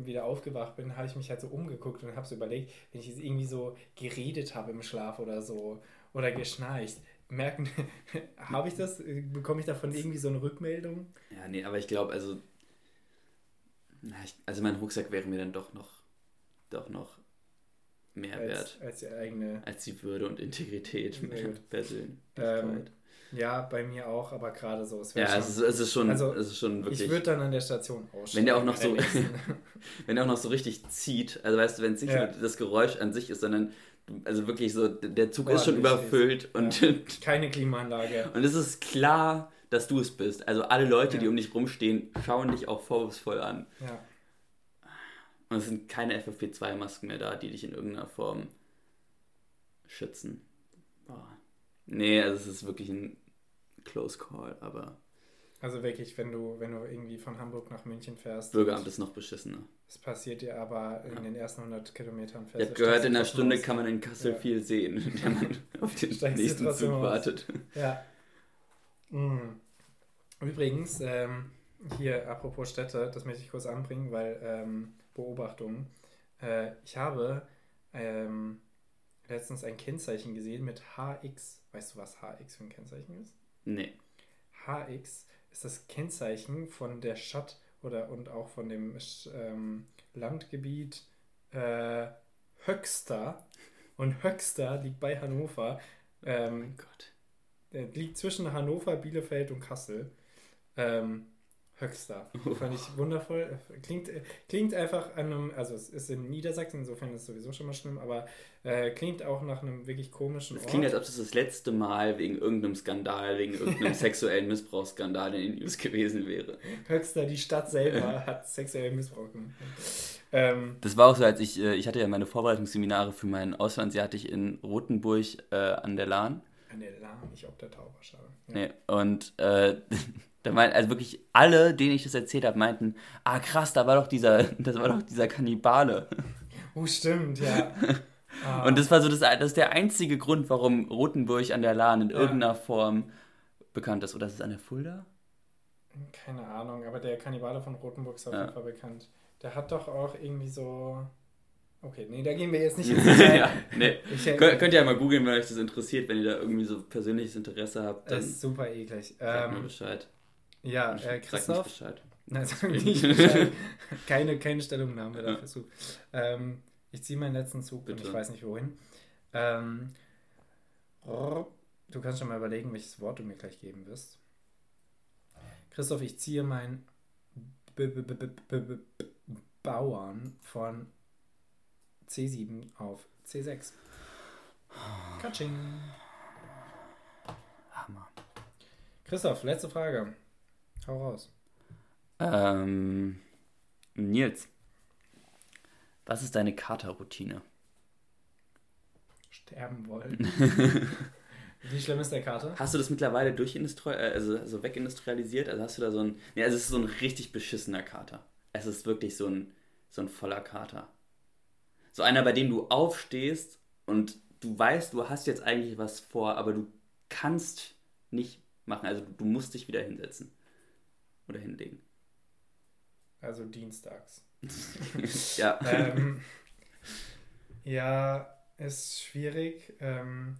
S2: wieder aufgewacht bin, habe ich mich halt so umgeguckt und habe so überlegt, wenn ich jetzt irgendwie so geredet habe im Schlaf oder so oder geschnarcht, merken, habe ich das? Bekomme ich davon irgendwie so eine Rückmeldung?
S1: Ja, nee, aber ich glaube, also, also mein Rucksack wäre mir dann doch noch, doch noch mehr als, wert.
S2: Als die eigene.
S1: Als die Würde und Integrität Persönlichkeit.
S2: Ähm, ja, bei mir auch, aber gerade so.
S1: Es ja, schon, es, ist, es ist schon,
S2: also,
S1: es ist schon
S2: wirklich. Ich würde dann an der Station
S1: aussteigen. Wenn der auch noch so, wenn der auch noch so richtig zieht, also weißt du, wenn es nicht ja. das Geräusch an sich ist, sondern also wirklich so, der Zug Boah, ist schon überfüllt ist. und
S2: ja. keine Klimaanlage.
S1: Und es ist klar, dass du es bist. Also alle Leute, ja. die um dich rumstehen, schauen dich auch vorwurfsvoll an. Ja. Und es sind keine FFP2-Masken mehr da, die dich in irgendeiner Form schützen. Boah. Nee, also es ist wirklich ein Close Call, aber.
S2: Also wirklich, wenn du, wenn du irgendwie von Hamburg nach München fährst.
S1: Bürgeramt ist noch beschissener.
S2: Es passiert dir aber in ja. den ersten 100 Kilometern
S1: fährst. Ich habe gehört, in einer Stunde kann man in Kassel ja. viel sehen, wenn man auf den nächsten Zug wartet.
S2: Ja. Mhm. Übrigens, ähm, hier apropos Städte, das möchte ich kurz anbringen, weil ähm, Beobachtungen. Äh, ich habe ähm, letztens ein Kennzeichen gesehen mit HX. Weißt du, was HX für ein Kennzeichen ist? Nee. HX ist das Kennzeichen von der Stadt oder und auch von dem ähm, Landgebiet äh, Höxter. Und Höxter liegt bei Hannover. Ähm, oh mein Gott. Liegt zwischen Hannover, Bielefeld und Kassel. Ähm, Höxter. Fand ich wundervoll. Klingt, klingt einfach an einem, also es ist in Niedersachsen, insofern ist es sowieso schon mal schlimm, aber äh, klingt auch nach einem wirklich komischen
S1: Ort. Es klingt, als ob das das letzte Mal wegen irgendeinem Skandal, wegen irgendeinem sexuellen Missbrauchsskandal in den News gewesen wäre.
S2: Höxter, die Stadt selber hat sexuellen Missbrauch gemacht. Ähm,
S1: das war auch so, als ich, äh, ich hatte ja meine Vorbereitungsseminare für mein Auslandsjahr hatte ich in Rothenburg äh, an der Lahn.
S2: An der Lahn, nicht auf der Tauberschale.
S1: Ja. Nee, und äh, Da meint, also wirklich alle, denen ich das erzählt habe, meinten, ah krass, da war doch dieser, das war doch dieser Kannibale.
S2: Oh, stimmt, ja.
S1: Ah. Und das war so das, das ist der einzige Grund, warum Rotenburg an der Lahn in ja. irgendeiner Form bekannt ist. Oder ist es an der Fulda?
S2: Keine Ahnung, aber der Kannibale von Rotenburg ist auf ja. jeden Fall bekannt. Der hat doch auch irgendwie so. Okay, nee, da gehen wir jetzt nicht ins Detail. ja,
S1: nee. Äh, könnt, ihr ja mal googeln, wenn euch das interessiert, wenn ihr da irgendwie so persönliches Interesse habt.
S2: Das ist super eklig.
S1: Ähm, Bescheid.
S2: Ja, äh, Christoph. Sag. Nein, sag nicht Bescheid. keine, keine Stellungnahme dafür zu. Ähm, ich ziehe meinen letzten Zug Bitte. und ich weiß nicht wohin. Ähm, du kannst schon mal überlegen, welches Wort du mir gleich geben wirst. Christoph, ich ziehe meinen Bauern von C7 auf C6. Katsching. Hammer. Christoph, letzte Frage. Hau raus.
S1: Ähm, Nils, was ist deine Katerroutine?
S2: Sterben wollen. Wie schlimm ist der Kater?
S1: Hast du das mittlerweile durchindustrialisiert, äh, also, also wegindustrialisiert? Also hast du da so ein. Nee, also es ist so ein richtig beschissener Kater. Es ist wirklich so ein, so ein voller Kater. So einer, bei dem du aufstehst und du weißt, du hast jetzt eigentlich was vor, aber du kannst nicht machen. Also du musst dich wieder hinsetzen. Oder hinlegen.
S2: Also dienstags. ja. ähm, ja, ist schwierig. Ähm,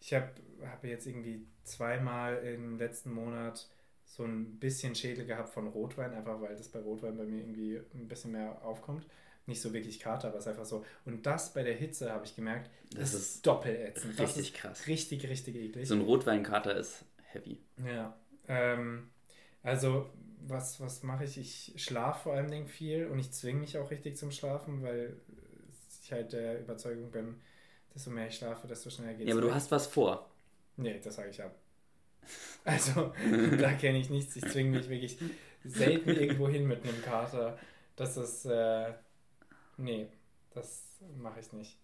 S2: ich habe hab jetzt irgendwie zweimal im letzten Monat so ein bisschen Schädel gehabt von Rotwein, einfach weil das bei Rotwein bei mir irgendwie ein bisschen mehr aufkommt. nicht so wirklich Kater, aber es ist einfach so. Und das bei der Hitze habe ich gemerkt, das, ist, ist doppelätzend.
S1: Richtig ist krass.
S2: Richtig, richtig eklig.
S1: So ein Rotweinkater ist heavy.
S2: Ja. Ähm, also, was, was mache ich? Ich schlafe vor allen Dingen viel und ich zwinge mich auch richtig zum Schlafen, weil ich halt der Überzeugung bin, desto mehr ich schlafe, desto schneller geht
S1: es. Ja, aber weg. du hast was vor.
S2: Nee, das sage ich ab. Also, da kenne ich nichts. Ich zwinge mich wirklich selten irgendwo hin mit einem Kater. Das ist, äh, nee, das mache ich nicht.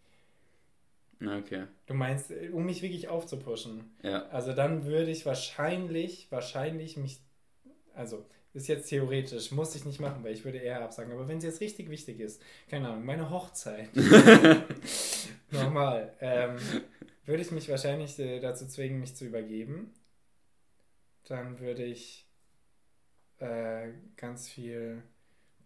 S1: Okay.
S2: Du meinst, äh, um mich wirklich aufzupushen?
S1: Ja.
S2: Also dann würde ich wahrscheinlich, wahrscheinlich mich, also ist jetzt theoretisch, muss ich nicht machen, weil ich würde eher absagen. Aber wenn es jetzt richtig wichtig ist, keine Ahnung, meine Hochzeit, normal, ähm, würde ich mich wahrscheinlich äh, dazu zwingen, mich zu übergeben. Dann würde ich äh, ganz viel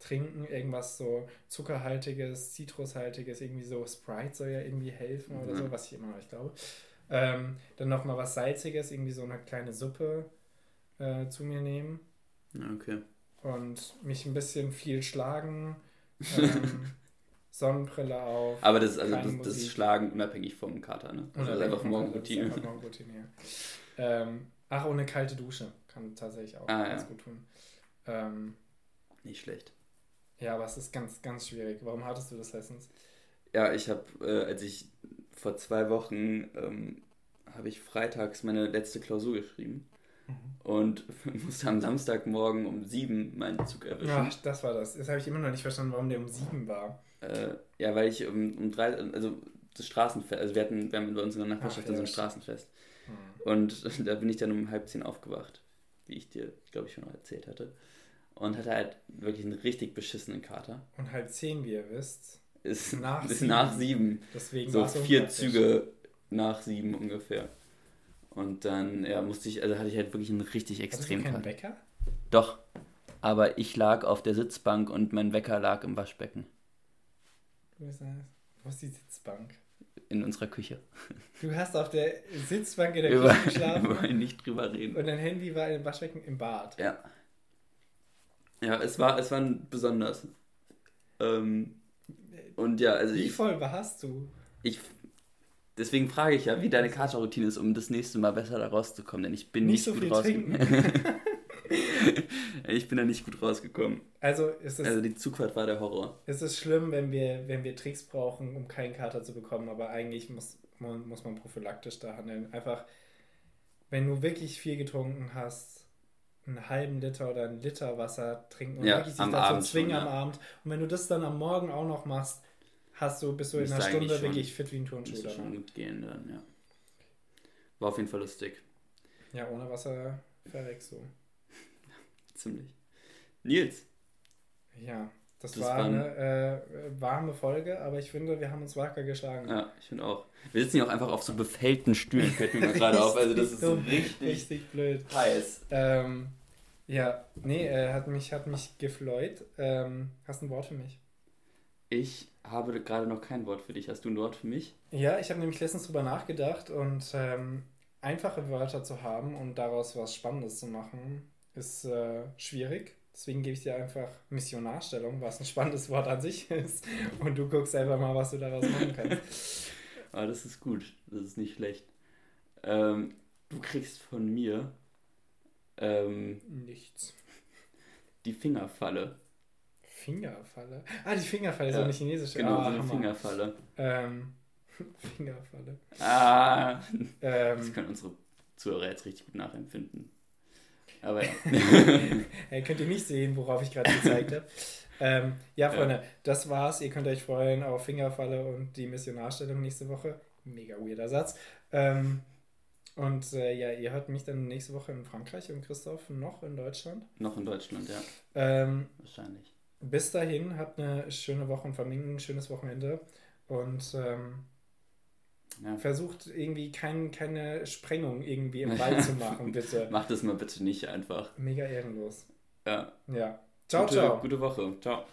S2: trinken, irgendwas so zuckerhaltiges, zitrushaltiges, irgendwie so Sprite soll ja irgendwie helfen oder mhm. so, was ich immer noch nicht glaube. Ähm, dann nochmal was Salziges, irgendwie so eine kleine Suppe äh, zu mir nehmen.
S1: Okay.
S2: Und mich ein bisschen viel schlagen. Ähm, Sonnenbrille auf.
S1: Aber das, also das, das Schlagen unabhängig vom Kater, ne? Also das ist einfach Morgenroutine.
S2: Morgenroutine, ja. ähm, ach, ohne kalte Dusche kann tatsächlich auch ah, ganz ja. gut tun. Ähm,
S1: Nicht schlecht.
S2: Ja, aber es ist ganz, ganz schwierig. Warum hattest du das letztens?
S1: Ja, ich habe, äh, als ich vor zwei Wochen, ähm, habe ich freitags meine letzte Klausur geschrieben. Und musste am Samstagmorgen um sieben meinen Zug erwischen.
S2: Ach, das war das. Das habe ich immer noch nicht verstanden, warum der um sieben war.
S1: Äh, ja, weil ich um, um drei, also das Straßenfest, also wir hatten, wir haben bei uns in der Nachbarschaft Ach, ja, so ein Straßenfest. Mhm. Und da bin ich dann um halb zehn aufgewacht, wie ich dir, glaube ich, schon mal erzählt hatte und hatte halt wirklich einen richtig beschissenen Kater.
S2: Und halb zehn, wie ihr wisst,
S1: ist nach, ist sieben. nach sieben. Deswegen so vier Züge nach sieben ungefähr. Und dann ja, musste ich, also hatte ich halt wirklich einen richtig extrem
S2: keinen Wecker?
S1: Doch. Aber ich lag auf der Sitzbank und mein Wecker lag im Waschbecken.
S2: Wo ist, Wo ist die Sitzbank?
S1: In unserer Küche.
S2: Du hast auf der Sitzbank in der Küche geschlafen.
S1: Wir wollen nicht drüber reden.
S2: Und dein Handy war im Waschbecken im Bad.
S1: Ja. Ja, es war, es war besonders. Ähm, und ja, also
S2: Wie ich, voll warst du?
S1: Ich, deswegen frage ich ja, wie deine Katerroutine ist, um das nächste Mal besser da rauszukommen, denn ich bin nicht, nicht so gut rausgekommen. ich bin da nicht gut rausgekommen.
S2: Also ist es.
S1: Also die Zugfahrt war der Horror.
S2: Es ist schlimm, wenn wir, wenn wir Tricks brauchen, um keinen Kater zu bekommen, aber eigentlich muss man, muss man prophylaktisch da handeln. Einfach, wenn du wirklich viel getrunken hast, einen halben Liter oder einen Liter Wasser trinken und ja, wirklich sich dazu Abend zwingen schon, am Abend. Und wenn du das dann am Morgen auch noch machst, hast du, bist du in einer Stunde wirklich fit wie ein Turnschuh.
S1: Das schon gut gehen dann, ja. War auf jeden Fall lustig.
S2: Ja, ohne Wasser verreckst du.
S1: Ziemlich. Nils.
S2: Ja, das, das war eine äh, warme Folge, aber ich finde, wir haben uns wacker geschlagen.
S1: Ja, ich finde auch. Wir sitzen ja auch einfach auf so befällten Stühlen, fällt mir gerade auf. Also das ist so richtig,
S2: richtig blöd.
S1: Heiß.
S2: Ähm, ja, nee, äh, hat mich, hat mich gefreut. Ähm, hast du ein Wort für mich?
S1: Ich habe gerade noch kein Wort für dich. Hast du ein Wort für mich?
S2: Ja, ich habe nämlich letztens drüber nachgedacht und ähm, einfache Wörter zu haben und daraus was Spannendes zu machen, ist äh, schwierig. Deswegen gebe ich dir einfach Missionarstellung, was ein spannendes Wort an sich ist. Und du guckst einfach mal, was du daraus machen kannst.
S1: Aber ah, das ist gut. Das ist nicht schlecht. Ähm, du kriegst von mir ähm,
S2: nichts.
S1: Die Fingerfalle.
S2: Fingerfalle? Ah, die Fingerfalle, ja, so eine chinesische.
S1: Genau,
S2: ah,
S1: so eine Fingerfalle.
S2: Ähm, Fingerfalle.
S1: Ah, ähm, das können unsere Zuhörer jetzt richtig gut nachempfinden. Aber ja.
S2: hey, könnt ihr nicht sehen, worauf ich gerade gezeigt habe. Ähm, ja, Freunde, ja. das war's. Ihr könnt euch freuen auf Fingerfalle und die Missionarstellung nächste Woche. Mega weirder Satz. Ähm, und äh, ja, ihr hört mich dann nächste Woche in Frankreich und Christoph noch in Deutschland.
S1: Noch in Deutschland, ja.
S2: Ähm,
S1: Wahrscheinlich.
S2: Bis dahin, habt eine schöne Woche und Familien, ein schönes Wochenende. Und ähm, ja. Versucht irgendwie kein, keine Sprengung irgendwie im Wald zu machen, bitte.
S1: Macht das mal bitte nicht einfach.
S2: Mega ehrenlos.
S1: Ja.
S2: Ja. Ciao,
S1: gute,
S2: ciao.
S1: Gute Woche. Ciao.